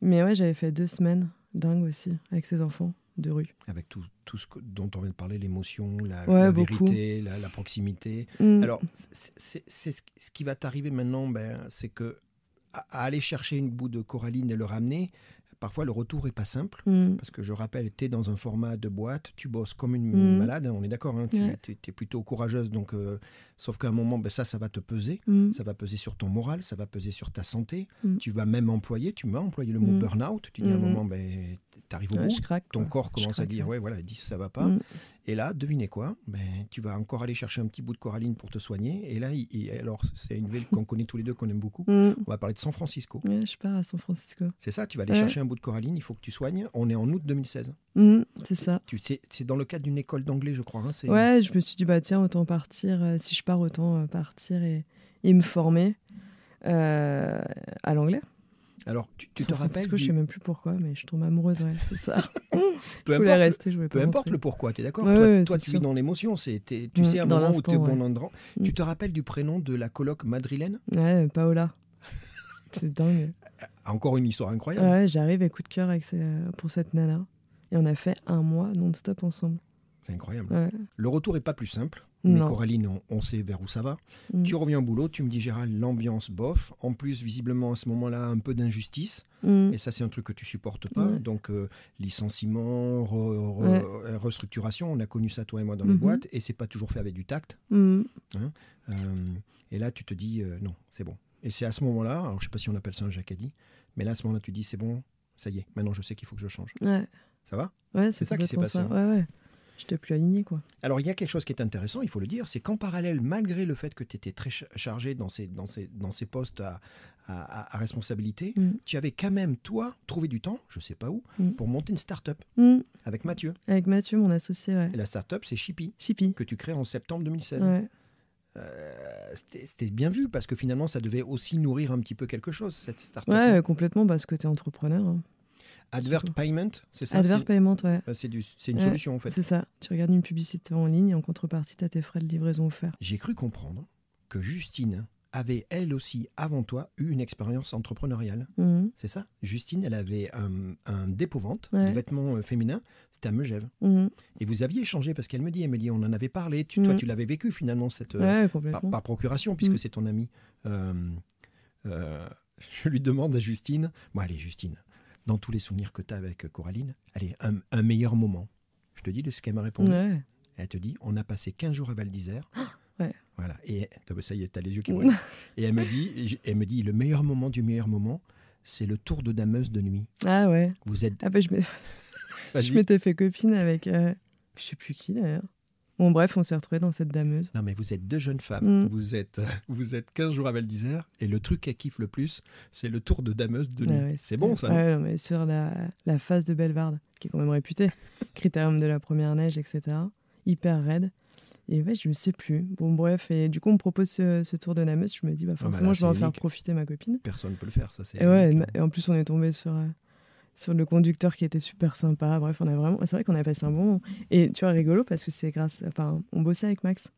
S2: Mais ouais, j'avais fait deux semaines dingues aussi, avec ces enfants de rue.
S1: Avec tout, tout ce dont on vient de parler, l'émotion, la,
S2: Ouais,
S1: la vérité, la, la proximité.
S2: Mm.
S1: Alors, c'est- ce qui va t'arriver maintenant, ben, c'est que à, à aller chercher une bout de coralline et le ramener, parfois le retour est pas simple.
S2: Mm.
S1: Parce que je rappelle, tu es dans un format de boîte, tu bosses comme une
S2: Mhm.
S1: malade, hein, on est d'accord, hein, tu
S2: Ouais.
S1: es, plutôt courageuse, donc, euh, sauf qu'à un moment, ben, ça, ça va te peser.
S2: Mm.
S1: Ça va peser sur ton moral, ça va peser sur ta santé.
S2: Mm.
S1: Tu vas même employer, tu m'as employé le mot
S2: Mm.
S1: burn-out. Tu dis à un moment, ben, tu arrives au
S2: Ouais,
S1: bout,
S2: craque.
S1: ton corps commence à dire,
S2: ouais.
S1: voilà, il dit, ça va pas.
S2: Mm.
S1: Et là, devinez quoi? Ben, Tu vas encore aller chercher un petit bout de coralline pour te soigner. Et là, il- il- alors c'est une ville qu'on connaît tous les deux, qu'on aime beaucoup.
S2: Mm.
S1: On va parler de San Francisco.
S2: Ouais, je pars à San Francisco.
S1: C'est ça, tu vas aller
S2: Ouais.
S1: chercher un bout de coralline, il faut que tu soignes. On est en août 2016.
S2: Mm, c'est ça.
S1: Tu c'est dans le cadre d'une école d'anglais, je crois. hein, c'est-
S2: Ouais, je me suis dit, bah tiens, autant partir. euh, si je pars, autant euh, partir et, et me former euh, à l'anglais.
S1: Alors, tu, tu te rappelles du-
S2: je sais même plus pourquoi, mais je tombe amoureuse, ouais, c'est ça.
S1: peu
S2: je voulais
S1: importe,
S2: rester, je voulais
S1: peu
S2: pas
S1: importe
S2: rentrer.
S1: le pourquoi, tu es d'accord
S2: Ouais,
S1: Toi,
S2: ouais,
S1: toi, tu
S2: sûr.
S1: vis dans l'émotion. c'est- Tu
S2: Mm,
S1: sais à un moment où tu es bon endroit.
S2: Mm.
S1: Tu te rappelles du prénom de la coloc madrilène
S2: Ouais, Paola. c'est dingue.
S1: Encore une histoire incroyable.
S2: Ouais, j'arrive et coup de cœur avec ces- euh, pour cette nana. Et on a fait un mois non-stop ensemble.
S1: C'est incroyable. Le retour est pas plus simple. Mais
S2: Non.
S1: Coraline, on, on sait vers où ça va.
S2: Mm.
S1: Tu reviens au boulot, tu me dis Gérald, l'ambiance bof. En plus, visiblement, à ce moment-là, un peu d'injustice.
S2: Mm.
S1: Et ça, c'est un truc que tu supportes pas. Donc, euh, licenciement, re- re-
S2: Ouais.
S1: restructuration, on a connu ça, toi et moi, dans les
S2: Mhm.
S1: boîtes. Et c'est pas toujours fait avec du tact.
S2: Mm.
S1: Euh, et là, tu te dis euh, non, c'est bon. Et c'est à ce moment-là, alors je sais pas si on appelle ça un jacadi, mais là, à ce moment-là, tu dis c'est bon, ça y est, maintenant je sais qu'il faut que je change.
S2: Ouais.
S1: Ça va?
S2: Ouais,
S1: C'est ça qui s'est passé.
S2: ça. Ouais, ouais. J'étais plus aligné, quoi.
S1: Alors, il y a quelque chose qui est intéressant, il faut le dire, c'est qu'en parallèle, malgré le fait que tu étais très ch- chargé dans ces, dans ces, dans ces postes à, à- à- à responsabilité,
S2: Mm.
S1: tu avais quand même, toi, trouvé du temps, je sais pas où,
S2: Mm.
S1: pour monter une start-up
S2: Mm.
S1: avec Mathieu.
S2: Avec Mathieu, mon associé, ouais.
S1: Et la start-up, c'est Shippy,
S2: Chippy.
S1: que tu crées en septembre 2016.
S2: Ouais.
S1: Euh, C'était bien vu, parce que finalement, ça devait aussi nourrir un petit peu quelque chose, cette start-up.
S2: Ouais, complètement, parce que t'es entrepreneur. hein.
S1: Advert Payment, c'est ça?
S2: Advert Payment, ouais.
S1: euh, C'est du- une
S2: Ouais,
S1: solution, en fait.
S2: C'est ça. Tu regardes une publicité en ligne et en contrepartie, t'as tes frais de livraison offerts.
S1: J'ai cru comprendre que Justine avait, elle aussi, avant toi, eu une expérience entrepreneuriale.
S2: Mhm.
S1: C'est ça? Justine, elle avait un, un dépôt-vente
S2: Ouais.
S1: de vêtements euh, féminins. C'était à Megève.
S2: Mhm.
S1: Et vous aviez échangé parce qu'elle me dit, elle me dit, on en avait parlé. Tu, Toi,
S2: Mhm.
S1: tu l'avais vécu finalement, cette, euh,
S2: Ouais,
S1: par, procuration, puisque c'est ton ami. Euh, euh, je lui demande à Justine, bon allez Justine, dans tous les souvenirs que tu as avec Coraline, allez, un, un meilleur moment. Je te dis de ce qu'elle m'a répondu.
S2: Ouais.
S1: Elle te dit, on a passé 15 jours à Val d'Isère.
S2: Ouais.
S1: Voilà. Et ça y est, t'as les yeux qui brillent. Et elle me dit, elle me dit, le meilleur moment du meilleur moment, c'est le tour de dameuse de nuit.
S2: Ah ouais.
S1: Vous êtes.
S2: Ah bah, je m'étais fait copine avec. euh, je sais plus qui d'ailleurs. Bon, bref, on s'est retrouvés dans cette dameuse.
S1: Non, mais vous êtes deux jeunes femmes.
S2: Mm.
S1: Vous êtes, vous êtes 15 jours à Val d'Isère. Et le truc qu'elle kiffe le plus, c'est le tour de dameuse de nuit.
S2: Ouais, ouais,
S1: c'est bon, ça
S2: Ouais, non, mais sur la, la face de Bellevarde, qui est quand même réputée, critérium de la première neige, etc. Hyper raide. Et ouais, je ne sais plus. Bon, bref, et du coup, on me propose ce, ce tour de Nameuse. Je me dis, bah,
S1: Ah bah
S2: forcément,
S1: là,
S2: je vais en faire profiter ma copine.
S1: Personne ne peut le faire, ça c'est.
S2: Et ouais,
S1: unique.
S2: et en plus, on est tombé sur, euh, sur le conducteur qui était super sympa. Bref, on a vraiment. C'est vrai qu'on a passé un bon moment. Et tu vois, rigolo parce que c'est grâce. Enfin, on bossait avec Max.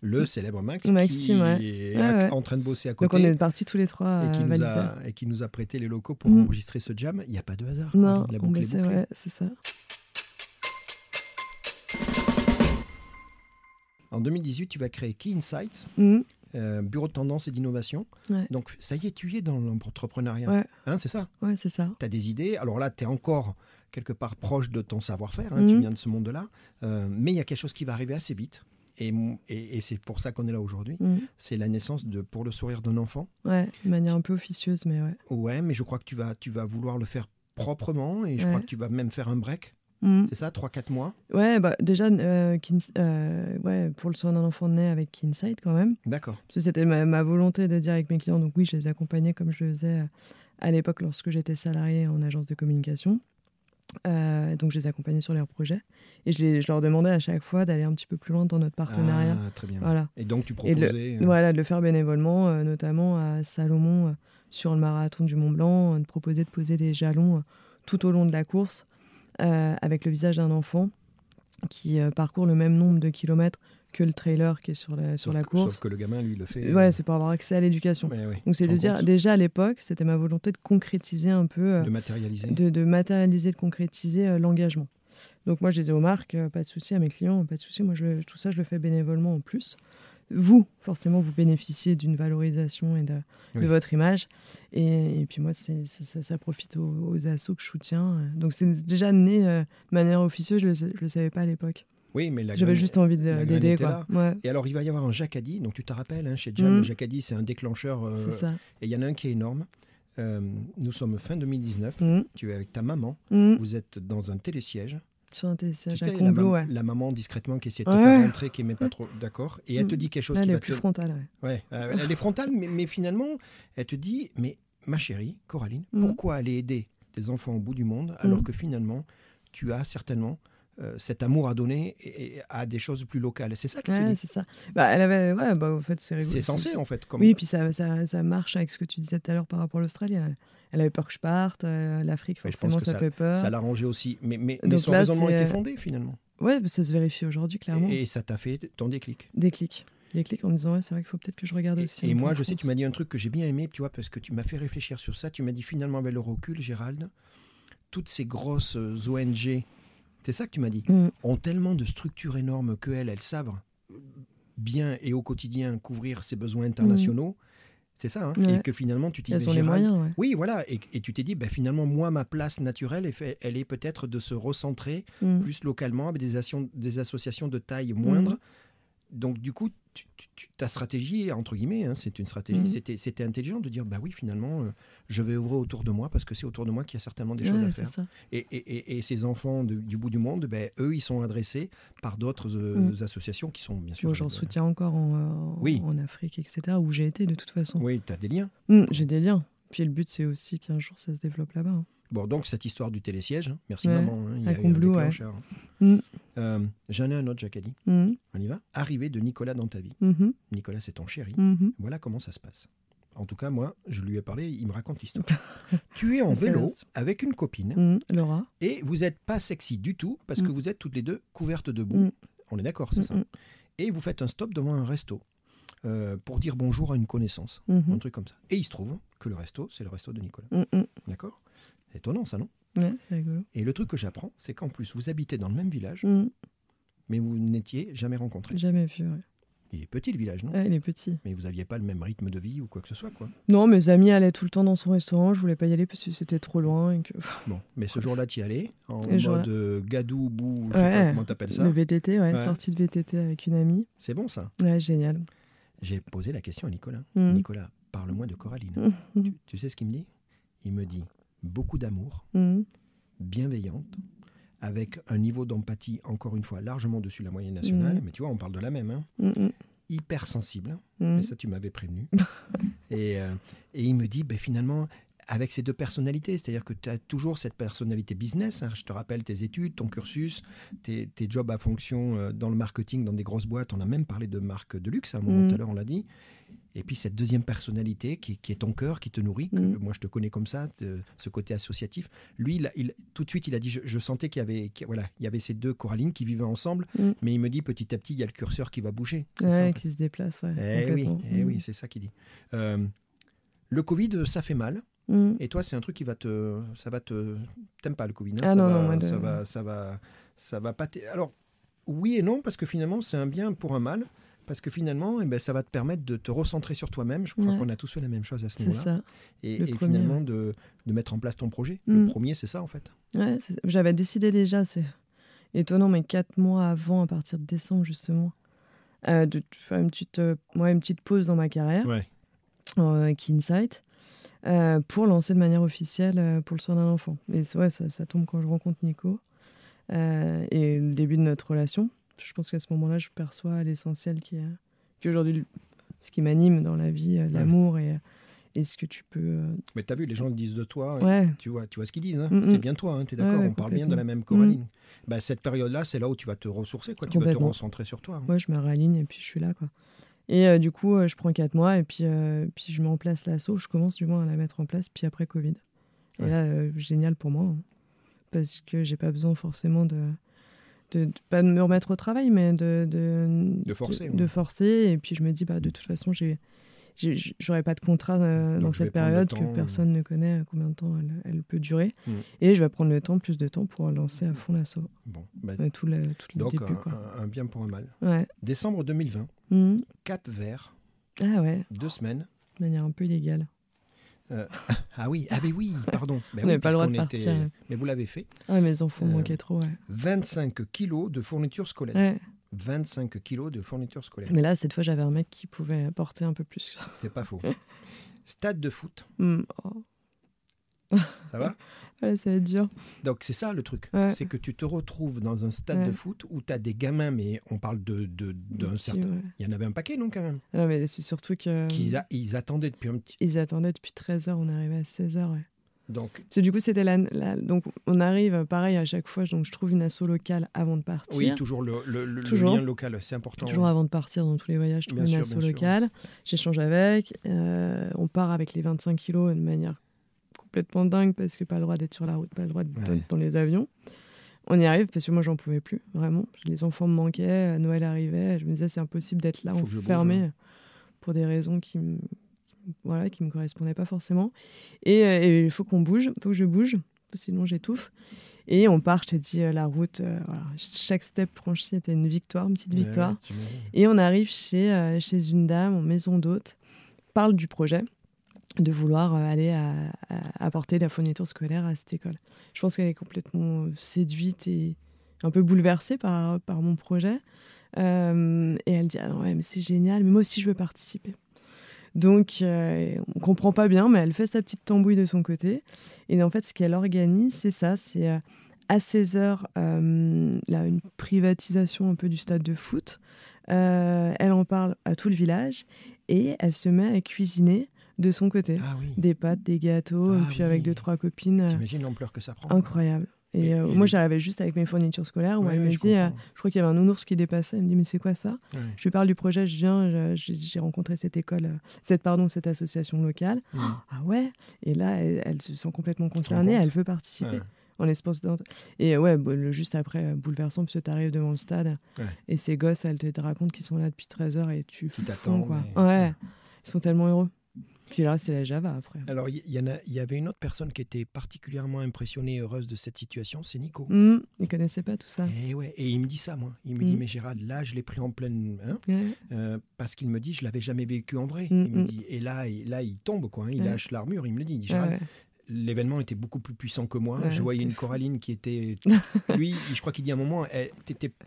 S1: Le célèbre Max
S2: Maxime,
S1: qui
S2: ouais.
S1: est
S2: ouais.
S1: en train de bosser à
S2: Donc, on
S1: côté
S2: est partis tous les trois
S1: et, qui nous a, et qui nous a prêté les locaux pour
S2: Mm.
S1: enregistrer ce jam. Il n'y a pas de hasard.
S2: Non,
S1: quoi. La
S2: on bossait, ouais, c'est ça.
S1: En 2018, tu vas créer Key Insights,
S2: Mhm.
S1: Euh, bureau de tendance et d'innovation.
S2: Ouais.
S1: Donc, ça y est, tu y es dans l'entrepreneuriat.
S2: Ouais.
S1: Hein, c'est ça?
S2: Ouais, c'est ça.
S1: Tu as des idées. Alors là, tu es encore quelque part proche de ton savoir-faire. hein,
S2: Mhm.
S1: Tu viens de ce monde-là. Euh, mais il y a quelque chose qui va arriver assez vite. Et, mon- et, et c'est pour ça qu'on est là aujourd'hui.
S2: Mhm.
S1: C'est la naissance de Pour le sourire d'un enfant.
S2: Ouais, de manière un peu officieuse, mais ouais.
S1: Ouais, mais je crois que tu vas, tu vas vouloir le faire proprement. Et je
S2: Ouais.
S1: crois que tu vas même faire un break.
S2: Mhm.
S1: C'est ça, 3-4 mois?
S2: Ouais, bah déjà, euh, euh, ouais, pour le soin d'un enfant né avec Kinsight quand même.
S1: D'accord.
S2: Parce que c'était ma, ma volonté de dire avec mes clients. Donc oui, je les accompagnais comme je le faisais euh, à l'époque lorsque j'étais salarié en agence de communication. Euh, donc je les accompagnais sur leurs projets. Et je, les- je leur demandais à chaque fois d'aller un petit peu plus loin dans notre partenariat.
S1: Ah, très bien.
S2: Voilà.
S1: Et donc, tu
S2: le-
S1: proposais.
S2: Voilà, de le faire bénévolement, notamment à Salomon sur le marathon du Mont Blanc, de proposer de poser des jalons tout au long de la course avec le visage d'un enfant qui euh, parcourt le même nombre de kilomètres que le trailer qui est sur la, sur la course.
S1: Sauf que le gamin, lui, le fait.
S2: Ouais, c'est pour avoir accès à l'éducation.
S1: Ouais, ouais.
S2: Donc c'est de dire,
S1: compte
S2: déjà à l'époque, c'était ma volonté de concrétiser un peu, euh,
S1: De matérialiser.
S2: de, de matérialiser, de concrétiser euh, l'engagement. Donc moi, je disais aux marques, euh, pas de souci, à mes clients, pas de souci, moi, je, tout ça, je le fais bénévolement en plus. Vous, forcément, vous bénéficiez d'une valorisation et de, votre image. Et, et puis moi, ça, ça profite aux, aux assos que je soutiens. Donc c'est déjà né euh, de manière officieuse, je ne le, savais pas à l'époque.
S1: Oui, mais la
S2: J'avais juste envie d'aider. Ouais,
S1: Et alors, il va y avoir un Jacadi. Donc, tu te rappelles, hein, chez Jam,
S2: Mhm.
S1: le Jacadi, c'est un déclencheur. euh,
S2: c'est ça.
S1: et il y en a un qui est énorme. Euh, nous sommes fin 2019.
S2: Mhm.
S1: Tu es avec ta maman.
S2: Mhm.
S1: Vous êtes dans un télésiège.
S2: Sur un télésiège à
S1: sais, la,
S2: ouais.
S1: la maman discrètement qui essaie de te
S2: Ouais.
S1: faire rentrer, qui n'aimait pas trop. D'accord. Et elle te
S2: Mhm.
S1: dit quelque chose
S2: Là,
S1: qui
S2: elle
S1: va
S2: est plus
S1: te.
S2: frontale. ouais.
S1: Euh, elle est frontale, mais, mais finalement, elle te dit Mais ma chérie, Coraline,
S2: Mhm.
S1: pourquoi aller aider des enfants au bout du monde alors
S2: Mhm.
S1: que finalement, tu as certainement euh, cet amour à donner et, et à des choses plus locales C'est ça qu'elle
S2: Ouais,
S1: dit.
S2: c'est ça. Bah, elle avait, ouais, bah, en fait, c'est
S1: censé, en fait. Comme...
S2: Oui, puis ça, ça, ça marche avec ce que tu disais tout à l'heure par rapport à l'Australie. Elle, elle avait peur que je parte, euh, l'Afrique, forcément,
S1: que
S2: ça, fait peur.
S1: Ça l'arrangeait aussi. Mais, mais, mais
S2: Donc
S1: son
S2: là,
S1: raisonnement était
S2: euh,
S1: fondé, finalement.
S2: Ouais, bah, ça se vérifie aujourd'hui, clairement.
S1: Et, et ça t'a fait ton déclic.
S2: Des clics. Des clics en me disant, ouais, c'est vrai qu'il faut peut-être que je regarde
S1: Et,
S2: aussi.
S1: et moi, je sais, tu m'as dit un truc que j'ai bien aimé, tu vois, parce que tu m'as fait réfléchir sur ça. Tu m'as dit finalement, avec le recul, Gérald, toutes ces grosses euh, ONG, c'est ça que tu m'as dit,
S2: Mm.
S1: ont tellement de structures énormes qu'elles, elles savent bien et au quotidien couvrir ses besoins internationaux. C'est ça, hein,
S2: Ouais.
S1: et que finalement tu t'es dit,
S2: les moyens, ouais.
S1: Oui, voilà, et, et tu t'es dit, ben, finalement, moi, ma place naturelle, est fait- elle est peut-être de se recentrer
S2: Mm.
S1: plus localement avec des, des associations de taille moindre.
S2: Mm.
S1: Donc, du coup, tu- tu- tu- ta stratégie, entre guillemets, hein, c'est une stratégie,
S2: Mhm.
S1: c'était, c'était intelligent de dire, bah oui, finalement, euh, je vais ouvrir autour de moi parce que c'est autour de moi qu'il y a certainement des choses
S2: Ouais,
S1: à
S2: c'est
S1: faire. Et, et- et- et ces enfants de- du bout du monde, ben, eux, ils sont adressés par d'autres euh,
S2: Mm.
S1: associations qui sont bien sûr.
S2: Bon, j'en
S1: euh,
S2: soutiens encore en, euh,
S1: Oui.
S2: en Afrique, etc., où j'ai été de toute façon.
S1: Oui, tu as des liens.
S2: Mm, j'ai des liens. Puis le but, c'est aussi qu'un jour, ça se développe là-bas. hein.
S1: Bon, donc cette histoire du télésiège, hein, merci
S2: Ouais,
S1: maman. hein, il y a
S2: à
S1: eu un
S2: ouais.
S1: Euh, J'en ai un autre, Jacadi.
S2: Mhm,
S1: On y va Arrivée de Nicolas dans ta vie.
S2: mhm,
S1: Nicolas, c'est ton chéri.
S2: mhm.
S1: Voilà comment ça se passe. En tout cas, moi, je lui ai parlé, il me raconte l'histoire. tu es en vélo avec une copine
S2: Laura.
S1: et vous n'êtes pas sexy du tout parce que vous êtes toutes les deux couvertes de boue. On est d'accord, c'est ça Et vous faites un stop devant un resto euh, pour dire bonjour à une connaissance, un truc comme ça. Et il se trouve que le resto, c'est le resto de Nicolas. D'accord? C'est étonnant, ça, non?
S2: Ouais, rigolo.
S1: Et le truc que j'apprends, c'est qu'en plus, vous habitez dans le même village,
S2: Mhm,
S1: mais vous n'étiez jamais rencontrés.
S2: Jamais vu, ouais.
S1: Il est petit, le village, non?
S2: Ouais, il est petit.
S1: Mais vous n'aviez pas le même rythme de vie ou quoi que ce soit, quoi?
S2: Non, mes amis allaient tout le temps dans son restaurant. Je voulais pas y aller parce que c'était trop loin. Et que...
S1: Bon, mais ce jour-là, tu y allais en
S2: Et
S1: mode euh, gadou, bou, je sais pas
S2: Ouais,
S1: comment t'appelles ça.
S2: Le VTT, ouais,
S1: Ouais.
S2: sortie de VTT avec une amie.
S1: C'est bon, ça?
S2: Ouais, génial.
S1: J'ai posé la question à Nicolas.
S2: Mhm.
S1: Nicolas, parle-moi de Coraline.
S2: Mhm,
S1: Tu, tu sais ce qu'il me dit? Il me dit beaucoup d'amour,
S2: mhm,
S1: bienveillante, avec un niveau d'empathie, encore une fois, largement dessus la moyenne nationale.
S2: Mhm.
S1: Mais tu vois, on parle de la même. Hein.
S2: mhm,
S1: Hypersensible, mais ça, tu m'avais prévenu. et, euh, et il me dit, ben, finalement, avec ces deux personnalités, c'est-à-dire que tu as toujours cette personnalité business. hein. Je te rappelle tes études, ton cursus, tes, tes jobs à fonction euh, dans le marketing, dans des grosses boîtes. On a même parlé de marques de luxe à un moment
S2: Mhm.
S1: tout à l'heure, on l'a dit. Et puis cette deuxième personnalité qui, qui est ton cœur, qui te nourrit, que
S2: Mhm.
S1: moi je te connais comme ça, te- ce côté associatif. Lui, il a- il- tout de suite, il a dit, je, je sentais qu'il y avait, voilà, il y avait ces deux Coralines qui vivaient ensemble,
S2: Mhm.
S1: mais il me dit petit à petit, il y a le curseur qui va bouger. C'est ça, en
S2: Ouais,
S1: fait.
S2: qui se déplace, ouais.
S1: Eh oui, eh oui, c'est ça qu'il dit. Euh, le Covid, ça fait mal. Et toi, c'est un truc qui va te, ça va te, t'aimes pas le Covid hein,
S2: Ah
S1: ça,
S2: non,
S1: va,
S2: non, de-
S1: ça va, ça va, ça va pas. Alors, oui et non, parce que finalement, c'est un bien pour un mal, parce que finalement, eh ben, ça va te permettre de te recentrer sur toi-même. Je crois
S2: Ouais.
S1: qu'on a tous fait la même chose à ce
S2: C'est
S1: niveau-là.
S2: ça.
S1: Et, et
S2: premier,
S1: finalement, de, de mettre en place ton projet. Le
S2: Mm.
S1: premier, c'est ça en fait.
S2: Ouais, j'avais décidé déjà, c'est étonnant, mais quatre mois avant, à partir de décembre justement, euh, de faire une petite, euh, ouais, une petite pause dans ma carrière,
S1: Ouais.
S2: euh, avec Insight, euh, pour lancer de manière officielle euh, pour le soin d'un enfant. Et ouais, ça, ça tombe quand je rencontre Nico euh, et le début de notre relation. Je pense qu'à ce moment-là, je perçois l'essentiel qui est, qui aujourd'hui ce qui m'anime dans la vie, euh, l'amour et, ce que tu peux. euh,
S1: Mais t'as vu, les gens disent de toi.
S2: Ouais,
S1: Tu vois, tu vois ce qu'ils disent. hein.
S2: Mm, mm.
S1: C'est bien toi, hein, tu es d'accord
S2: Ouais,
S1: On parle bien de la même Coraline. Bah, cette période-là, c'est là où tu vas te ressourcer. Quoi. Tu vas te recentrer sur toi. hein.
S2: Ouais, je me réaligne et puis je suis là, quoi. Et euh, du coup, euh, je prends quatre mois et puis, puis je mets en place l'assaut. Je commence du moins à la mettre en place, puis après Covid. Et là, génial pour moi, hein. parce que j'ai pas besoin forcément de, de, de- pas de me remettre au travail, mais de de,
S1: De forcer,
S2: de,
S1: ouais.
S2: forcer. Et puis je me dis, bah de toute façon, j'ai j'aurais pas de contrat euh, dans cette période
S1: temps,
S2: que
S1: euh.
S2: personne ne connaît combien de temps elle, elle peut durer.
S1: Mm.
S2: Et je vais prendre le temps, plus de temps pour lancer à fond l'assaut.
S1: Bon, bah,
S2: tout le, tout le
S1: donc,
S2: début,
S1: un,
S2: quoi.
S1: un- un bien pour un mal.
S2: Ouais.
S1: Décembre 2020,
S2: Mhm.
S1: Cap Vert,
S2: Ah ouais,
S1: deux semaines.
S2: de manière un peu illégale.
S1: Ah oui, ah ben oui, pardon. Ben
S2: On
S1: oui,
S2: pas le droit de
S1: était-
S2: partir.
S1: Mais vous l'avez fait.
S2: Ah, mes enfants
S1: Euh,
S2: manquaient trop, ouais.
S1: 25 kilos de fournitures scolaires.
S2: ouais.
S1: 25 kilos de fournitures scolaires.
S2: Mais là, cette fois, j'avais un mec qui pouvait porter un peu plus.
S1: C'est pas faux. Stade de foot,
S2: Hmm, oh.
S1: Ça va?
S2: Ouais, ça va être dur.
S1: Donc c'est ça le truc.
S2: Ouais.
S1: C'est que tu te retrouves dans un stade
S2: Ouais.
S1: de foot où tu as des gamins, mais on parle de, de- d'un certain... Il y en avait un paquet, non, quand même?
S2: Non, mais c'est surtout que.
S1: A- Ils attendaient depuis un petit...
S2: Ils attendaient depuis 13h, on arrivait à 16h, ouais.
S1: Donc,
S2: Parce que du coup, c'était la, la- Donc, on arrive, pareil, à chaque fois, donc je trouve une asso locale avant de partir.
S1: oui, toujours le, le- le- le
S2: Toujours.
S1: lien local, c'est important.
S2: Toujours avant de partir dans tous les voyages, je trouve
S1: Bien
S2: une
S1: sûr,
S2: asso locale. J'échange avec. euh, on part avec les 25 kilos de manière complètement dingue parce que pas le droit d'être sur la route, pas le droit d'être
S1: Ouais.
S2: dans les avions. On y arrive parce que moi, j'en pouvais plus, vraiment. Les enfants me manquaient, euh, Noël arrivait. Je me disais, c'est impossible d'être là enfermé
S1: hein.
S2: pour des raisons qui me, voilà, qui me correspondaient pas forcément. Et euh, il faut qu'on bouge, il faut que je bouge, sinon j'étouffe. Et on part, je te dis, la route, voilà, chaque step franchi était une victoire, une petite victoire. et on arrive chez, chez une dame en maison d'hôte, parle du projet de vouloir aller apporter la fourniture scolaire à cette école. Je pense qu'elle est complètement séduite et un peu bouleversée par, mon projet. Euh, et elle dit ah ouais, mais c'est génial, mais moi aussi je veux participer. Donc, euh, on comprend pas bien, mais elle fait sa petite tambouille de son côté. Et en fait, ce qu'elle organise, c'est ça c'est euh, à 16h, là, une privatisation un peu du stade de foot. elle en parle à tout le village et elle se met à cuisiner de son côté.
S1: Ah
S2: des pâtes, des gâteaux, et ah puis avec deux, trois copines.
S1: T'imagines l'ampleur que ça prend
S2: Incroyable. Et, euh, moi, j'arrivais juste avec mes fournitures scolaires où elle me dit, euh, je, crois qu'il y avait un nounours qui dépassait. Elle me dit, mais c'est quoi ça? Je lui parle du projet, je viens, j'ai rencontré cette école, euh, cette, pardon, cette association locale. Ah ouais? Et là, elle, se sent complètement concernée, elle veut participer. En l'espace Et ouais, juste après, bouleversant, parce que tu arrives devant le stade et ces gosses, elles te, racontent qu'ils sont là depuis 13 heures et tu
S1: fous, quoi.
S2: Ouais, ils sont tellement heureux. Puis là, c'est la Java après.
S1: Alors, il y, en a, il y avait une autre personne qui était particulièrement impressionnée et heureuse de cette situation, c'est Nico.
S2: Mmh, il connaissait pas tout ça.
S1: Et, ouais, et il me dit ça, moi. Il me dit, mmh. mais Gérald, là, je l'ai pris en pleine. Hein, euh, parce qu'il me dit, je l'avais jamais vécu en vrai. Mmh, il me dit, et là, il, là, il tombe, quoi. Hein, il lâche l'armure, il me le dit. Il dit Gérald, l'événement était beaucoup plus puissant que moi. je voyais une Coraline qui était. Lui, je crois qu'il dit à un moment, elle,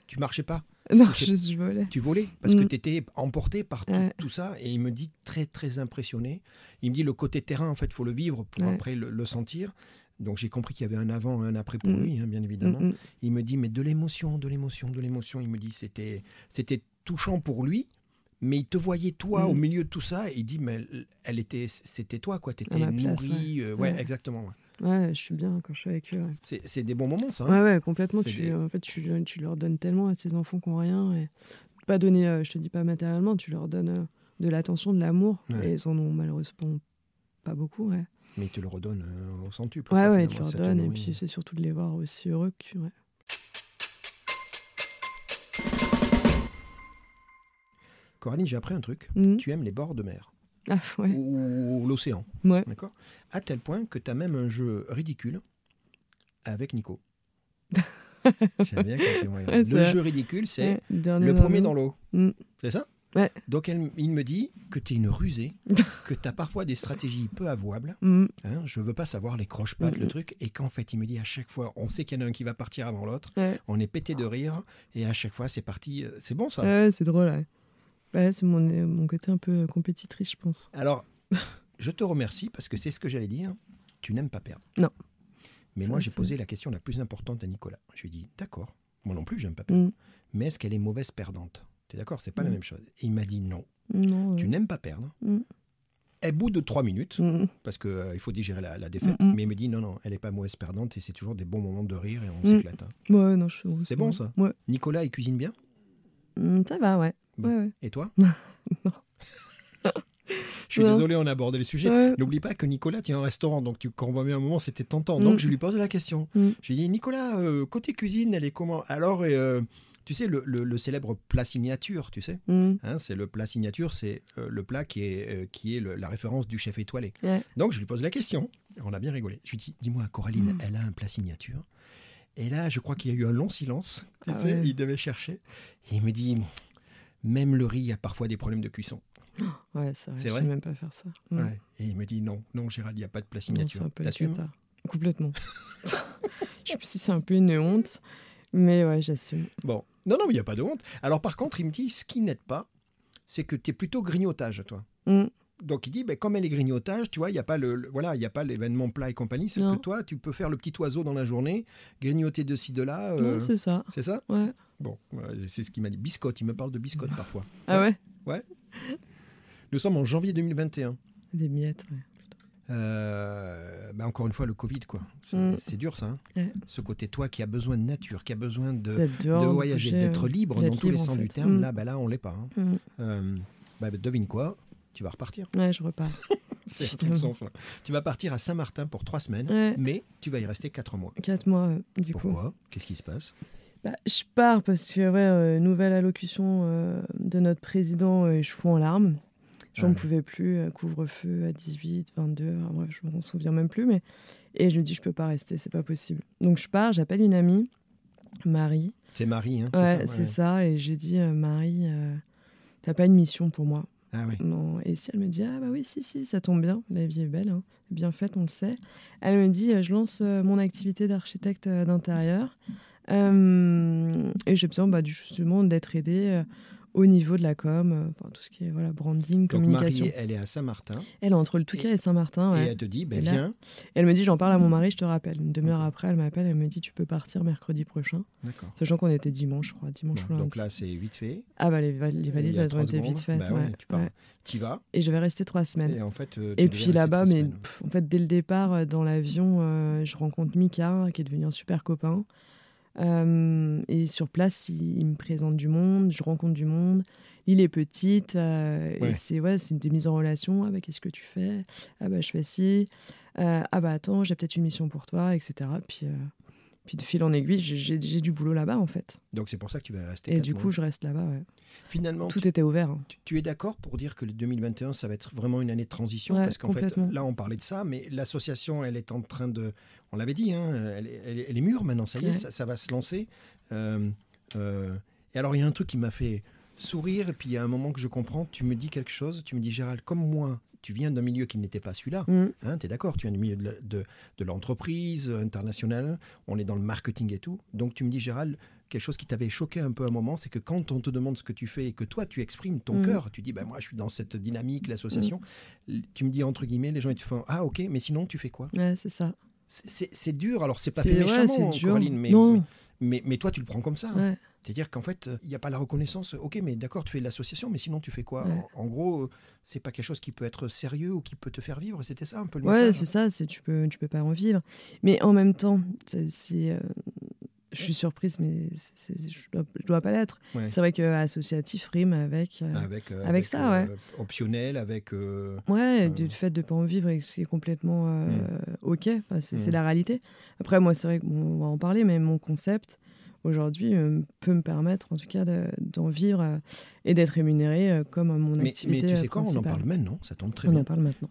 S1: tu marchais pas?
S2: Non, je, volais.
S1: Tu volais parce que tu étais emporté par tout, ça. Et il me dit très, très impressionné. Il me dit le côté terrain, en fait, il faut le vivre pour après le, sentir. Donc j'ai compris qu'il y avait un avant, un après pour mm. lui, hein, bien évidemment. Mm, mm. Il me dit mais de l'émotion, de l'émotion, de l'émotion. Il me dit c'était c'était touchant pour lui, mais il te voyait toi au milieu de tout ça et il dit mais elle était c'était toi quoi, t'étais nourri, euh, ouais. exactement.
S2: Ouais. je suis bien quand je suis avec eux.
S1: C'est des bons moments, ça.
S2: Hein. ouais, ouais, complètement. Tu, En fait, tu, tu, leur donnes tellement à ces enfants qui n'ont rien. Et pas donner, euh, je te dis pas matériellement, tu leur donnes euh, de l'attention, de l'amour. Et ils en ont malheureusement pas beaucoup. Ouais.
S1: Mais ils te le redonnent au centuple.
S2: Ouais, ouais, tu leur donnes. Et puis c'est surtout de les voir aussi heureux que. Ouais.
S1: Coraline, j'ai appris un truc. Mhm. Tu aimes les bords de mer.
S2: Ah, ouais.
S1: Ou, l'océan.
S2: Ouais.
S1: D'accord? À tel point que tu as même un jeu ridicule avec Nico. J'aime bien quand tu ouais, Le jeu ridicule, c'est le premier dans l'eau. Mhm. C'est ça? Donc il me dit que tu es une rusée, que tu as parfois des stratégies peu avouables.
S2: Mhm.
S1: Hein, je veux pas savoir les croche-pattes, le truc. Et qu'en fait, il me dit à chaque fois, on sait qu'il y en a un qui va partir avant l'autre. On est pété de rire. Et à chaque fois, c'est parti. Euh, c'est bon ça
S2: c'est drôle. Ouais c'est mon, mon, côté un peu compétitrice, je pense.
S1: Alors, je te remercie parce que c'est ce que j'allais dire. Tu n'aimes pas perdre.
S2: Non.
S1: Mais moi, j'ai posé la question la plus importante à Nicolas. Je lui ai dit, d'accord, moi non plus, j'aime pas perdre. Mm. Mais est-ce qu'elle est mauvaise perdante? Tu es d'accord? C'est pas la mm. même chose. Et il m'a dit non. tu n'aimes pas perdre. Mm. Elle bout de trois minutes, parce qu'il euh, il faut digérer la, défaite. Mais il me dit non, non, elle n'est pas mauvaise perdante et c'est toujours des bons moments de rire et on s'éclate. Hein.
S2: Ouais, non,
S1: c'est bon, ça?
S2: Ouais.
S1: Nicolas, il cuisine bien?
S2: Ça va, ouais.
S1: Et toi
S2: Non.
S1: Je suis désolé, on a abordé le sujet. N'oublie pas que Nicolas tient un restaurant, donc tu comprends bien un moment, c'était tentant. Donc mm. je lui pose la question. Mm. Je lui dis, Nicolas, euh, côté cuisine, elle est comment? Alors, euh, tu sais, le, célèbre plat signature, tu sais mm. hein, C'est le plat signature, c'est euh, le plat qui est, qui est la référence du chef étoilé. Donc je lui pose la question. On a bien rigolé. Je lui dis, dis-moi, Coraline, elle a un plat signature? Et là, je crois qu'il y a eu un long silence. Tu ah sais, il devait chercher. Et il me dit, même le riz a parfois des problèmes de cuisson.
S2: Ouais, c'est vrai. Je ne même pas faire ça.
S1: Et il me dit non, non, Gérald, il n'y a pas de plat signature. T'assumes
S2: Complètement. je sais pas si c'est un peu une honte, mais ouais, j'assume.
S1: Bon, non, non, mais il n'y a pas de honte. Alors par contre, il me dit ce qui n'aide pas, c'est que tu es plutôt grignotage, toi.
S2: Mm.
S1: Donc il dit, ben, comme elle est grignotage, tu vois, il n'y a pas le, voilà, il y a pas l'événement plat et compagnie. C'est que toi, tu peux faire le petit oiseau dans la journée, grignoter de ci de là.
S2: Euh, c'est ça.
S1: C'est ça?
S2: Ouais.
S1: Bon, c'est ce qu'il m'a dit. Biscotte, il me parle de biscotte parfois.
S2: Ah ouais?
S1: Ouais. Nous sommes en janvier 2021.
S2: Des miettes, ouais.
S1: Euh, bah, encore une fois, le Covid, quoi. C'est mm. dur, ça. Hein. Ce côté, toi qui as besoin de nature, qui a besoin de, de voyager, d'être libre dans tous les sens du terme, mm. là, bah, là, on l'est pas. Hein. Mm. Euh, bah, devine quoi? Tu vas repartir.
S2: Ouais, je repars.
S1: Tu vas partir à Saint-Martin pour trois semaines, mais tu vas y rester quatre mois.
S2: Quatre mois, du
S1: coup. Pourquoi Qu'est-ce qui se passe?
S2: Bah, je pars parce que, ouais, euh, nouvelle allocution de notre président, et je fous en larmes. J'en ne pouvais plus, euh, couvre-feu à 18, 22, bref, je m'en souviens même plus. Mais... Et je me dis, je peux pas rester, c'est pas possible. Donc je pars, j'appelle une amie, Marie.
S1: C'est Marie, hein
S2: Ouais, c'est ça, Et j'ai dit, euh, Marie, euh, t'as pas une mission pour moi
S1: ah oui.
S2: Non. Et si elle me dit, ah bah oui, si, si, ça tombe bien, la vie est belle, hein. bien faite, on le sait. Elle me dit, je lance mon activité d'architecte d'intérieur. Et j'ai besoin bah, justement d'être aidée au niveau de la com, euh, tout ce qui est voilà, branding, Donc communication.
S1: Marie, elle est à Saint-Martin.
S2: Elle est entre le Touquet et, Saint-Martin.
S1: Et elle te dit, ben viens.
S2: Elle me dit, j'en parle à mon mari, je te rappelle. Une demi-heure après, elle m'appelle, elle me dit, tu peux partir mercredi prochain. D'accord. Sachant qu'on était dimanche, je crois, dimanche
S1: Donc là, c'est vite fait.
S2: Ah bah les, valises, elles ont été vite faites.
S1: Bah ouais, tu, pars. tu vas.
S2: Et je vais rester trois semaines.
S1: Et en fait, euh,
S2: et puis là-bas, mais en fait, dès le départ, euh, dans l'avion, je rencontre Mika, qui est devenu un super copain. Et sur place, il, me présente du monde, je rencontre du monde l'île est petite. Euh, c'est ouais, c'est une mise en relation. Ah bah qu'est-ce que tu fais? Ah bah je fais ci. Euh, ah bah attends, j'ai peut-être une mission pour toi, etc. Puis, euh, puis de fil en aiguille, j'ai du boulot là-bas en fait.
S1: Donc c'est pour ça que tu vas rester.
S2: Et du coup, je reste là-bas. Ouais.
S1: Finalement,
S2: tout était ouvert. Hein.
S1: Tu, es d'accord pour dire que le 2021, ça va être vraiment une année de transition? Parce qu'en fait, là, on parlait de ça, mais l'association, elle est en train de. On l'avait dit, hein, elle, elle, est mûre maintenant, ça y est, ça, ça, va se lancer. et alors, il y a un truc qui m'a fait sourire, et puis il y a un moment que je comprends, tu me dis quelque chose, tu me dis Gérald, comme moi, tu viens d'un milieu qui n'était pas celui-là, mm. hein, tu es d'accord, tu viens du milieu de, de, l'entreprise internationale, on est dans le marketing et tout, donc tu me dis Gérald, quelque chose qui t'avait choqué un peu à un moment, c'est que quand on te demande ce que tu fais et que toi tu exprimes ton mm. cœur, tu dis ben moi je suis dans cette dynamique, l'association, mm. tu me dis entre guillemets, les gens ils te font ah ok, mais sinon tu fais quoi?
S2: Ouais, c'est ça.
S1: C'est dur, alors c'est pas fait méchamment, Coraline, mais, mais, mais, mais, toi tu le prends comme ça.
S2: Ouais.
S1: C'est-à-dire qu'en fait, il n'y a pas la reconnaissance. Ok, mais d'accord, tu fais l'association, mais sinon tu fais quoi en, gros, c'est pas quelque chose qui peut être sérieux ou qui peut te faire vivre. C'était ça un peu le
S2: ouais, Ouais, c'est ça. C'est tu peux, tu peux pas en vivre. Mais en même temps, c'est, euh, je suis surprise, mais je dois, dois pas l'être. C'est vrai que associatif rime avec euh, avec, euh, avec, ça, ouais.
S1: optionnel, avec.
S2: ouais, du fait de pas en vivre, c'est complètement mm. ok. c'est mm. la réalité. Après, moi, c'est vrai qu'on va en parler, mais mon concept aujourd'hui euh, peut me permettre en tout cas d'en vivre euh, et d'être rémunéré euh, comme mon activité.
S1: Mais tu sais quoi, on en parle maintenant, ça tombe très
S2: bien.
S1: On
S2: en parle maintenant.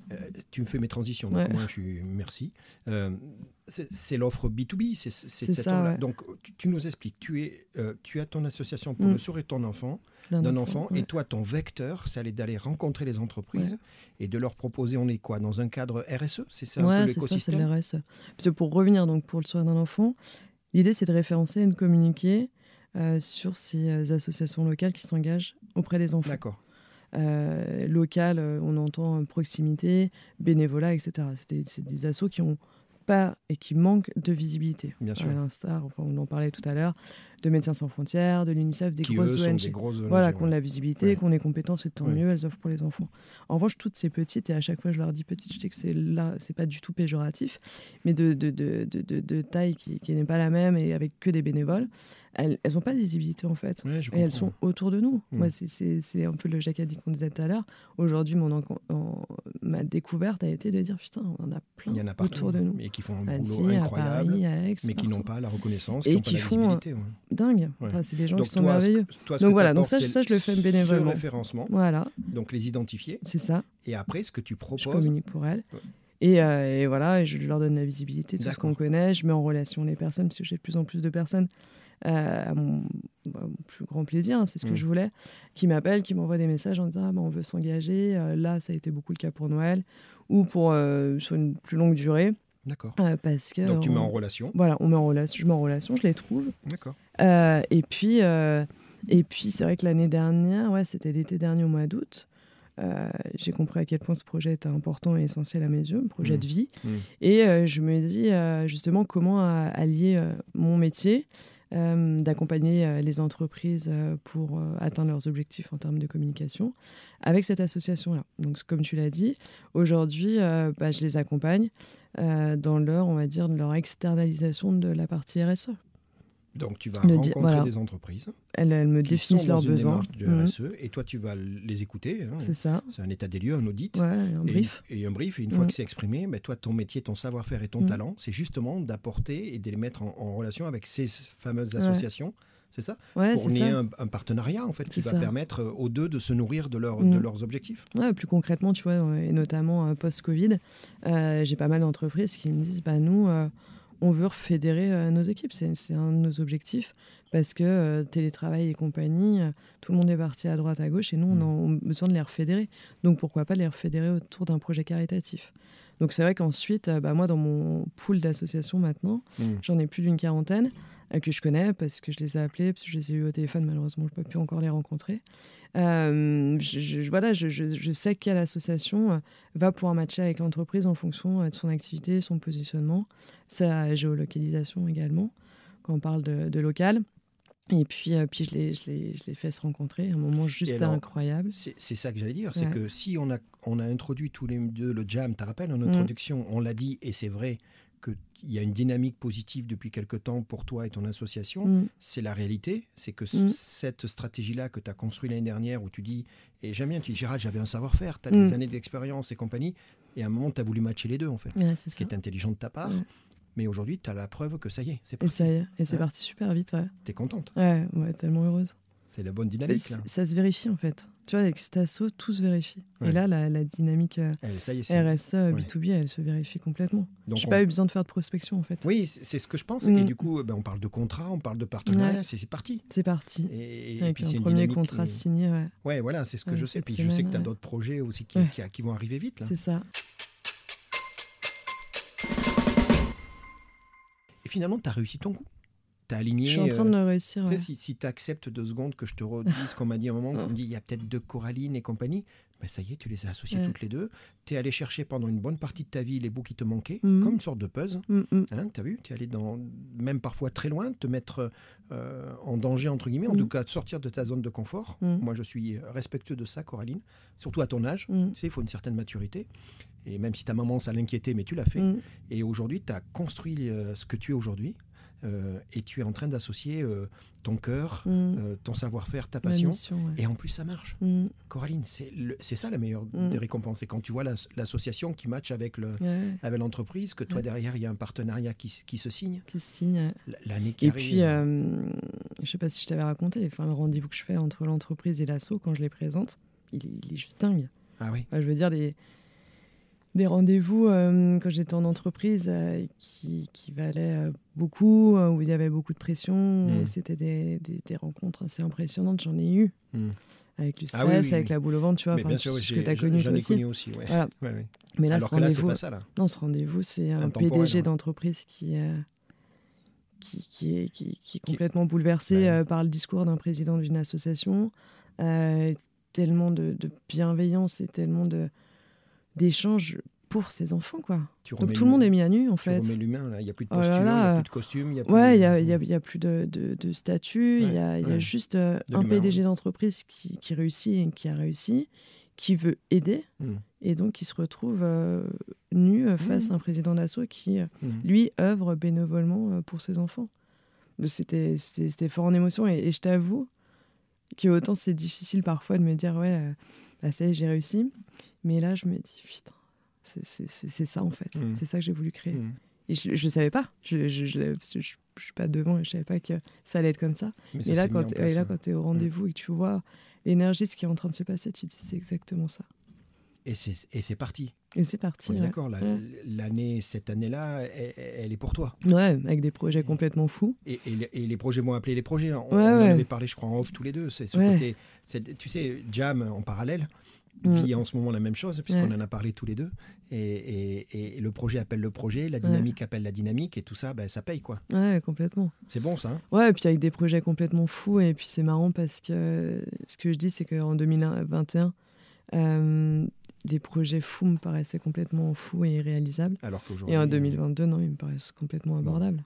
S1: tu me fais mes transitions, donc moi je suis merci. c'est l'offre B2B, c'est cette ça, Donc tu, nous expliques, tu, es, tu as ton association pour mm. le sourire de ton enfant, d'un enfant, et toi ton vecteur, c'est d'aller rencontrer les entreprises et de leur proposer, on est quoi, dans un cadre RSE C'est ça peu l'écosystème
S2: c'est RSE. Parce pour revenir donc pour le sourire d'un enfant, L'idée, c'est de référencer et de communiquer euh, sur ces euh, associations locales qui s'engagent auprès des enfants.
S1: D'accord.
S2: Euh, local, on entend proximité, bénévolat, etc. C'est des, des assos qui ont pas et qui manquent de visibilité.
S1: Bien sûr.
S2: À l'instar, enfin, on en parlait tout à l'heure, de Médecins sans frontières, de l'UNICEF, des, grosses ONG.
S1: des grosses
S2: Voilà, qui ont de la visibilité, qui ont des compétences, et tant mieux, elles offrent pour les enfants. En revanche, toutes ces petites, et à chaque fois je leur dis petites, je dis que c'est là, c'est pas du tout péjoratif, mais de, de, de, de taille qui, qui n'est pas la même et avec que des bénévoles, elles n'ont pas de visibilité en fait. et elles sont autour de nous. Moi, c'est un peu le Jacadi qu'on disait tout à l'heure. Aujourd'hui, mon ma découverte a été de dire putain, on en a plein
S1: Il y en a
S2: autour de nous.
S1: Et qui font un boulot incroyable, mais qui n'ont pas la reconnaissance, et qui, font la visibilité.
S2: Dingue. c'est des gens qui sont merveilleux. donc voilà, donc ça, ça, je le fais bénévolement.
S1: Ce référencement.
S2: Voilà.
S1: Donc les identifier.
S2: C'est ça.
S1: Et après, ce que tu proposes. Je
S2: communique pour elles. Et, euh, et, voilà, je leur donne la visibilité, tout ce qu'on connaît. Je mets en relation les personnes, parce que j'ai de plus en plus de personnes euh, à mon, bah, plus grand plaisir, hein, c'est ce que mm. je voulais, qui m'appellent, qui m'envoient des messages en disant ah, bah, on veut s'engager. Euh, là, ça a été beaucoup le cas pour Noël, ou pour sur une plus longue durée.
S1: D'accord.
S2: parce que
S1: Donc tu mets en relation.
S2: Voilà, on met en relation, je mets en relation, je les trouve.
S1: D'accord.
S2: et puis, et puis c'est vrai que l'année dernière, ouais, c'était l'été dernier au mois d'août. j'ai compris à quel point ce projet était important et essentiel à mes yeux, un projet mm. de vie. Mm. Et je me dis justement comment allier mon métier euh, d'accompagner euh, les entreprises euh, pour atteindre leurs objectifs en termes de communication avec cette association-là. Donc, comme tu l'as dit, aujourd'hui, bah, je les accompagne dans leur, on va dire, leur externalisation de la partie RSE.
S1: Donc tu vas rencontrer des entreprises.
S2: Elles, me définissent leurs besoins.
S1: Du mhm. RSE, et toi tu vas les écouter.
S2: Hein. C'est ça.
S1: C'est un état des lieux, un audit.
S2: Ouais, un brief.
S1: Et, un brief. Et une fois que c'est exprimé, ben, toi ton métier, ton savoir-faire et ton mhm. talent, c'est justement d'apporter et de les mettre en, relation avec ces fameuses associations c'est ça
S2: Ouais,
S1: Pour nier un, un partenariat en fait qui va
S2: ça.
S1: permettre euh, aux deux de se nourrir de, leur-
S2: Mm.
S1: de leurs objectifs.
S2: Ouais, plus concrètement, tu vois, et notamment euh, post-Covid, euh, j'ai pas mal d'entreprises qui me disent bah, nous, euh, on veut fédérer euh, nos équipes. C'est un de nos objectifs parce que télétravail et compagnie, tout le monde est parti à droite, à gauche et nous,
S1: Mm.
S2: on a besoin de les refédérer. Donc pourquoi pas les refédérer autour d'un projet caritatif? Donc c'est vrai qu'ensuite, euh, bah, moi, dans mon pool d'associations maintenant,
S1: Mm.
S2: J'en ai plus d'une quarantaine euh, que je connais parce que je les ai appelés, parce que je les ai eu au téléphone. Malheureusement, je ne peux plus encore les rencontrer. Euh, je, je- voilà, je, je- sais quelle association euh, va pouvoir matcher avec l'entreprise en fonction de son activité, son positionnement, sa géolocalisation également, quand on parle de, de local. Et puis, euh, puis je, les, je, les, je les fais se rencontrer, un moment juste
S1: alors,
S2: incroyable.
S1: C'est ça que j'allais dire, c'est
S2: Ouais.
S1: que si on a, on a introduit tous les deux le jam, tu te rappelles, en
S2: Mm.
S1: introduction, on l'a dit, et c'est vrai qu'il y a une dynamique positive depuis quelque temps pour toi et ton association,
S2: Mm,
S1: c'est la réalité, c'est que
S2: Mm.
S1: cette stratégie-là que tu as construite l'année dernière, où tu dis, et j'aime bien, tu dis, Gérald, j'avais un savoir-faire, tu as des années d'expérience et compagnie, et à un moment, tu as voulu matcher les deux, en fait.
S2: ouais, c'est
S1: Ce qui est intelligent de ta part. Mais aujourd'hui, tu as la preuve que ça y est, c'est
S2: Et
S1: parti.
S2: ça y est, et c'est
S1: Ouais.
S2: parti super vite, ouais.
S1: Tu es contente?
S2: Ouais, ouais, tellement heureuse.
S1: C'est la bonne dynamique, là.
S2: ça se vérifie en fait. Tu vois, avec cet assaut, tout se vérifie.
S1: Ouais.
S2: Et là, la, la dynamique euh,
S1: Elle, ça y est, c'est-
S2: RSE,
S1: ouais.
S2: B2B, elle se vérifie complètement. J'ai
S1: on-
S2: pas eu besoin de faire de prospection en fait.
S1: Oui, c'est- ce que je pense.
S2: Mm.
S1: Et du coup, ben, on parle de contrat, on parle de partenariat,
S2: Ouais.
S1: c'est parti.
S2: C'est parti.
S1: Et, et
S2: avec
S1: puis
S2: un premier contrat signé, ouais.
S1: Ouais, voilà, c'est ce que je sais.
S2: cette
S1: Puis je sais que tu as d'autres projets aussi qui, qui- qui vont arriver vite. Là.
S2: c'est ça.
S1: Finalement, tu as réussi ton coup. Tu as aligné.
S2: Je suis en train de
S1: euh,
S2: le réussir. ouais.
S1: si, si tu acceptes deux secondes que je te redise ce qu'on m'a dit à un moment, qu'on me dit il y a peut-être deux Coraline et compagnie, ben ça y est, tu les as associées
S2: Ouais.
S1: toutes les deux. Tu es allé chercher pendant une bonne partie de ta vie les bouts qui te manquaient,
S2: Mhm.
S1: comme une sorte de puzzle.
S2: Mm, mm.
S1: Hein, tu as vu, tu es allé dans, même parfois très loin, te mettre euh, en danger, entre guillemets, en
S2: Mm.
S1: tout cas de sortir de ta zone de confort.
S2: Mm.
S1: Moi, je suis respectueux de ça, Coraline, surtout à ton âge. Tu sais, il faut une certaine maturité. Et même si ta maman, ça l'inquiétait, mais tu l'as fait.
S2: Mm.
S1: Et aujourd'hui, tu as construit euh, ce que tu es aujourd'hui. euh, et tu es en train d'associer euh, ton cœur,
S2: Mm.
S1: ton savoir-faire, ta passion.
S2: mission, ouais.
S1: Et en plus, ça marche.
S2: Mm.
S1: Coraline, c'est ça la meilleure des récompenses. C'est quand tu vois l'as- l'association qui match avec le,
S2: Ouais,
S1: l'entreprise, que toi
S2: Ouais.
S1: derrière il y a un partenariat qui, se signe.
S2: qui signe. ouais.
S1: L- L'année qui
S2: Et
S1: arrive.
S2: puis, euh, je sais pas si je t'avais raconté, enfin, le rendez-vous que je fais entre l'entreprise et l'assaut, quand je les présente, il, est- il est juste dingue.
S1: Ah oui.
S2: Enfin, je veux dire, des, des rendez-vous euh, quand j'étais en entreprise euh, qui, qui valaient euh, beaucoup, où il y avait beaucoup de pression,
S1: Mm.
S2: c'était des, des- des rencontres assez impressionnantes. J'en ai eu
S1: Mm.
S2: avec le stress,
S1: Ah oui, oui,
S2: avec
S1: oui.
S2: la boule au ventre, tu vois,
S1: Mais bien sûr,
S2: ce que tu as connu toi
S1: ai
S2: aussi.
S1: connu aussi. Ouais.
S2: Voilà.
S1: Ouais, ouais.
S2: Mais là,
S1: Alors
S2: ce rendez-vous, non, ce rendez-vous, c'est un PDG
S1: hein.
S2: d'entreprise qui, qui, qui, est, qui, qui est
S1: Qui-
S2: complètement bouleversé
S1: Bah
S2: par le discours d'un président d'une association. Tellement de, de bienveillance et tellement de d'échanges pour ses enfants, quoi.
S1: Tu
S2: Donc tout le monde est mis à nu, en fait.
S1: remets l'humain là. Il n'y a plus de
S2: Oh
S1: posture, il n'y
S2: là.
S1: a plus de costume, il y a plus
S2: Ouais,
S1: de-
S2: il n'y a, il y a- il y a plus de, de, de statut, il y a, il y a juste euh, un PDG d'entreprise qui, qui réussit et qui a réussi, qui veut aider,
S1: Mm.
S2: et donc qui se retrouve euh, nu euh, face
S1: Mhm.
S2: à un président d'assaut qui,
S1: Mm.
S2: lui, œuvre bénévolement pour ses enfants. C'était fort en émotion, et, et je t'avoue que autant c'est difficile parfois de me dire, ouais, bah, ça y est, j'ai réussi, mais là, je me dis, putain, c'est- ça en fait,
S1: Mhm.
S2: c'est ça que j'ai voulu créer.
S1: Mm.
S2: Et je ne le savais pas. Je je, je, parce que je, je suis pas devant et je savais pas que ça allait être comme ça.
S1: Mais ça
S2: et là, quand,
S1: place,
S2: et là,
S1: ouais.
S2: quand tu es au rendez-vous et que tu vois l'énergie, ce qui est en train de se passer, tu te dis c'est exactement ça.
S1: Et c'est parti.
S2: Et c'est parti.
S1: On est
S2: ouais.
S1: d'accord.
S2: Ouais.
S1: L'année, cette année-là, elle, elle est pour toi.
S2: Ouais, avec des projets complètement fous.
S1: Et, et les- et les projets vont appeler les projets. On,
S2: Ouais,
S1: on en avait parlé, je crois, en off tous les deux. C'est ce côté. Tu sais, Jam en parallèle
S2: Mm.
S1: Vit en ce moment la même chose, puisqu'on
S2: Ouais.
S1: en a parlé tous les deux. Et, et- et le projet appelle le projet, la dynamique appelle la dynamique, et tout ça, ben, ça paye, quoi.
S2: Ouais, complètement.
S1: C'est bon, ça. hein
S2: Ouais, et puis avec des projets complètement fous. Et puis c'est marrant parce que ce que je dis, c'est qu'en 2021, euh, des projets fous me paraissaient complètement fous et irréalisables.
S1: Alors qu'aujourd'hui.
S2: Et en
S1: euh,
S2: 2022, non, ils me paraissent complètement abordables.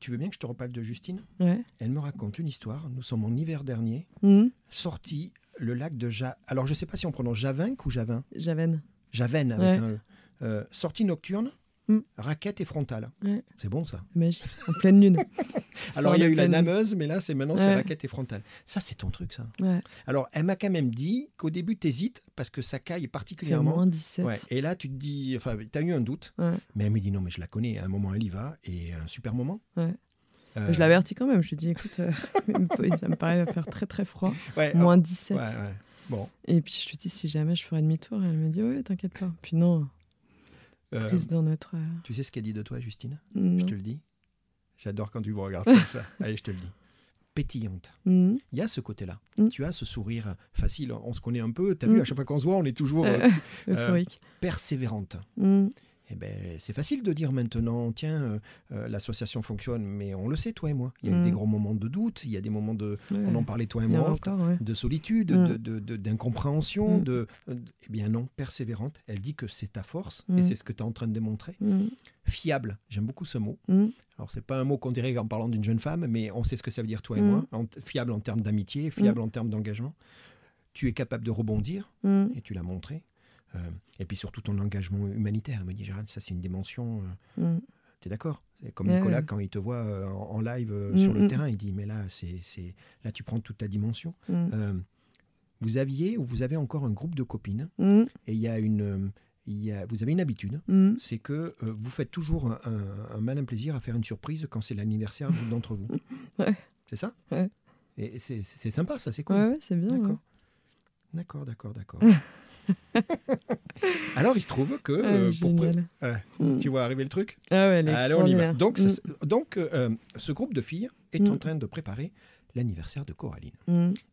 S1: Tu veux bien que je te reparle de Justine?
S2: Ouais.
S1: Elle me raconte une histoire. Nous sommes en hiver dernier,
S2: Mhm.
S1: sorti le lac de Ja. Alors, je ne sais pas si on prononce Javinck ou Javin.
S2: Javen.
S1: Javen avec un. euh, sortie nocturne,
S2: Mm.
S1: raquette et frontale.
S2: Ouais.
S1: C'est bon, ça.
S2: Magie. En pleine lune.
S1: Alors, il y a eu la nameuse, mais là, c'est maintenant, c'est raquette et frontale. Ça, c'est ton truc, ça. Alors, elle m'a quand même dit qu'au début, tu hésites parce que ça caille particulièrement.
S2: moins 17.
S1: Ouais. Et là, tu te dis, enfin, tu as eu un doute, mais elle me dit non, mais je la connais. À un moment, elle y va et un super moment.
S2: Je l'avertis quand même. Je lui dis, écoute, euh, ça me paraît faire très très froid.
S1: Ouais,
S2: Moins 17.
S1: ouais, ouais. Bon.
S2: Et puis je lui dis, si jamais je ferais demi-tour, elle me dit, oui, t'inquiète pas. Puis non,
S1: Euh,
S2: prise dans notre. euh,
S1: tu sais ce qu'elle dit de toi, Justine? Je te le dis. J'adore quand tu me regardes comme ça. Allez, je te le dis. Pétillante.
S2: Mhm.
S1: Il y a ce côté-là.
S2: Mm.
S1: Tu as ce sourire facile. On se connaît un peu. Tu as
S2: Mm.
S1: vu, à chaque fois qu'on se voit, on est toujours euh, persévérante. Eh ben, c'est facile de dire maintenant, tiens, euh, euh, l'association fonctionne, mais on le sait, toi et moi. Il y a eu
S2: Mm.
S1: des gros moments de doute, il y a des moments de,
S2: Ouais.
S1: on en parlait toi et moi,
S2: ouais.
S1: de solitude,
S2: Mm.
S1: de- de- de- d'incompréhension,
S2: Mm.
S1: de, euh, eh bien non, persévérante. Elle dit que c'est ta force et
S2: Mm.
S1: c'est ce que tu es en train de démontrer. Fiable, j'aime beaucoup ce mot. Alors c'est pas un mot qu'on dirait en parlant d'une jeune femme, mais on sait ce que ça veut dire toi et
S2: Mm.
S1: moi. En- fiable en termes d'amitié, fiable en termes d'engagement. Tu es capable de rebondir et tu l'as montré. Euh, et puis surtout ton engagement humanitaire. Elle me dit Gérald, ça c'est une dimension. euh,
S2: Mhm.
S1: tu es d'accord? C'est comme Nicolas, quand il te voit euh, en, en live euh,
S2: Mm,
S1: sur le
S2: mm.
S1: terrain, il dit Mais là, c'est, là tu prends toute ta dimension. Vous aviez ou vous avez encore un groupe de copines et il y a une, il y a, vous avez une habitude, c'est que euh, vous faites toujours un, un- un malin plaisir à faire une surprise quand c'est l'anniversaire d'entre vous.
S2: Ouais.
S1: C'est ça?
S2: Ouais.
S1: Et c'est, sympa, ça, c'est cool.
S2: Ouais, c'est bien.
S1: D'accord, d'accord, d'accord. Alors, il se trouve que
S2: Ah,
S1: euh, pour.
S2: Mhm.
S1: tu vois arriver le truc.
S2: Ah ouais, elle est
S1: Allez, on y va. Donc, ça- donc euh, ce groupe de filles est
S2: Mm.
S1: en train de préparer l'anniversaire de Coraline.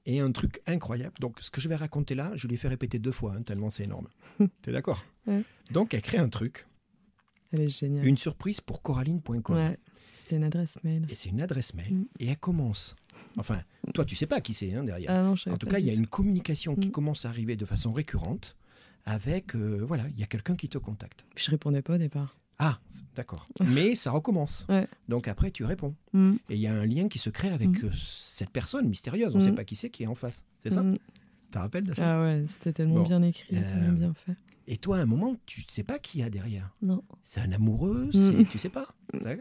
S1: Et un truc incroyable. Donc, ce que je vais raconter là, je lui ai fait répéter deux fois, hein, tellement c'est énorme. T'es d'accord
S2: Ouais.
S1: Donc, elle crée un truc,
S2: Elle est géniale.
S1: une surprise pour Coraline.com.
S2: Ouais. C'était une adresse mail.
S1: Et c'est une adresse mail.
S2: Mm.
S1: Et elle commence. Enfin, toi, tu sais pas qui c'est hein, derrière.
S2: Ah non,
S1: en tout cas, il y a une communication qui
S2: Mm.
S1: commence à arriver de façon récurrente avec, euh, voilà, il y a quelqu'un qui te contacte.
S2: Je répondais pas au départ.
S1: Ah, d'accord. Mais ça recommence.
S2: Ouais.
S1: Donc après, tu réponds.
S2: Mhm.
S1: Et il y a un lien qui se crée avec
S2: Mm.
S1: euh, cette personne mystérieuse. On ne sait
S2: Mm.
S1: pas qui c'est qui est en face. C'est ça. Tu te rappelles de ça
S2: Ah ouais, c'était tellement
S1: Bon.
S2: bien écrit,
S1: Euh,
S2: tellement bien fait.
S1: Et toi, à un moment, tu ne sais pas qui y a derrière.
S2: Non.
S1: C'est un amoureux,
S2: Mm.
S1: tu sais pas. Ça-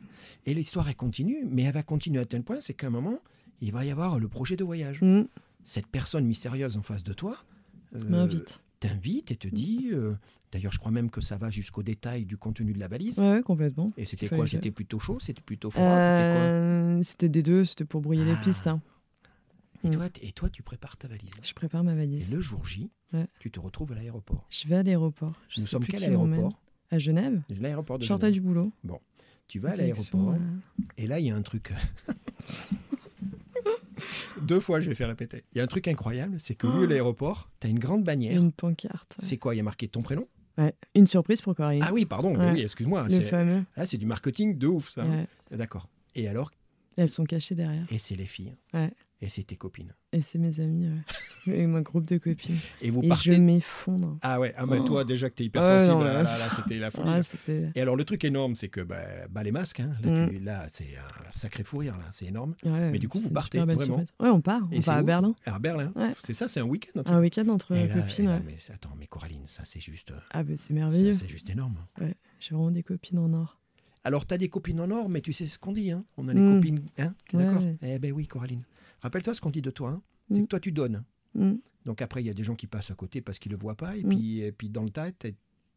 S1: Et l'histoire, elle continue, mais elle va continuer à tel point, c'est qu'à un moment, il va y avoir le projet de voyage.
S2: Mhm.
S1: Cette personne mystérieuse en face de toi euh, t'invite et te dit... euh, D'ailleurs, je crois même que ça va jusqu'au détail du contenu de la valise.
S2: Ouais, complètement.
S1: Et c'était quoi C'était plutôt chaud C'était plutôt froid C'était quoi
S2: Euh, C'était des deux, c'était pour brouiller
S1: Ah.
S2: les pistes. hein.
S1: Et
S2: Mm.
S1: toi, et toi, tu prépares ta valise.
S2: Je prépare ma
S1: Et
S2: valise.
S1: le jour J,
S2: Ouais.
S1: tu te retrouves à l'aéroport.
S2: Je vais à l'aéroport. Je
S1: Nous sommes
S2: plus
S1: quel
S2: qui m'emmène.
S1: aéroport
S2: À Genève.
S1: L'aéroport de
S2: Je sortais
S1: Genève.
S2: du boulot.
S1: Tu vas à l'aéroport
S2: euh,
S1: et là, il y a un truc. Deux fois, je vais faire répéter. Il y a un truc incroyable, c'est que
S2: Oh.
S1: lieu l'aéroport, tu as une grande bannière.
S2: Une pancarte. ouais.
S1: C'est quoi? Il y a marqué ton prénom?
S2: Ouais. Une surprise pour Corinne.
S1: Ah oui, pardon,
S2: Ouais.
S1: oui, excuse-moi.
S2: le
S1: c'est-
S2: fameux.
S1: Là, c'est du marketing de ouf, ça. D'accord. Et alors?
S2: Elles sont cachées derrière.
S1: Et c'est les filles.
S2: Ouais.
S1: Et c'est tes copines.
S2: Et c'est mes amis, ouais. Et mon groupe de copines.
S1: Et vous
S2: Et
S1: partez.
S2: je m'effondre.
S1: Ah ouais, ah bah,
S2: Oh.
S1: toi, déjà que tu es hyper
S2: Ouais,
S1: là,
S2: ouais.
S1: là, là, c'était la folie.
S2: Ah.
S1: Et alors, le truc énorme, c'est que bah, bah, les masques, hein, là,
S2: Mm.
S1: là, c'est un sacré fou rire, là, c'est énorme.
S2: Ouais,
S1: Mais du coup, vous partez, vraiment
S2: surprise. Ouais, on part.
S1: Et
S2: on
S1: c'est
S2: part à Berlin.
S1: À Berlin.
S2: Ouais.
S1: C'est ça, c'est un week-end. un truc
S2: Un week-end entre
S1: Et et
S2: copines. ouais.
S1: mais attends, mais Coraline, ça c'est juste, euh,
S2: Ah, bah c'est merveilleux.
S1: c'est juste énorme.
S2: J'ai vraiment des copines en or.
S1: Alors, tu as des copines en or, mais tu sais ce qu'on dit, hein On a des
S2: Mm.
S1: copines, hein T'es
S2: Ouais,
S1: d'accord
S2: ouais.
S1: Eh ben oui, Coraline. Rappelle-toi ce qu'on dit de toi, hein c'est
S2: Mm.
S1: que toi tu donnes.
S2: Mm.
S1: Donc après, il y a des gens qui passent à côté parce qu'ils le voient pas, et
S2: Mm.
S1: puis, et puis dans le tas,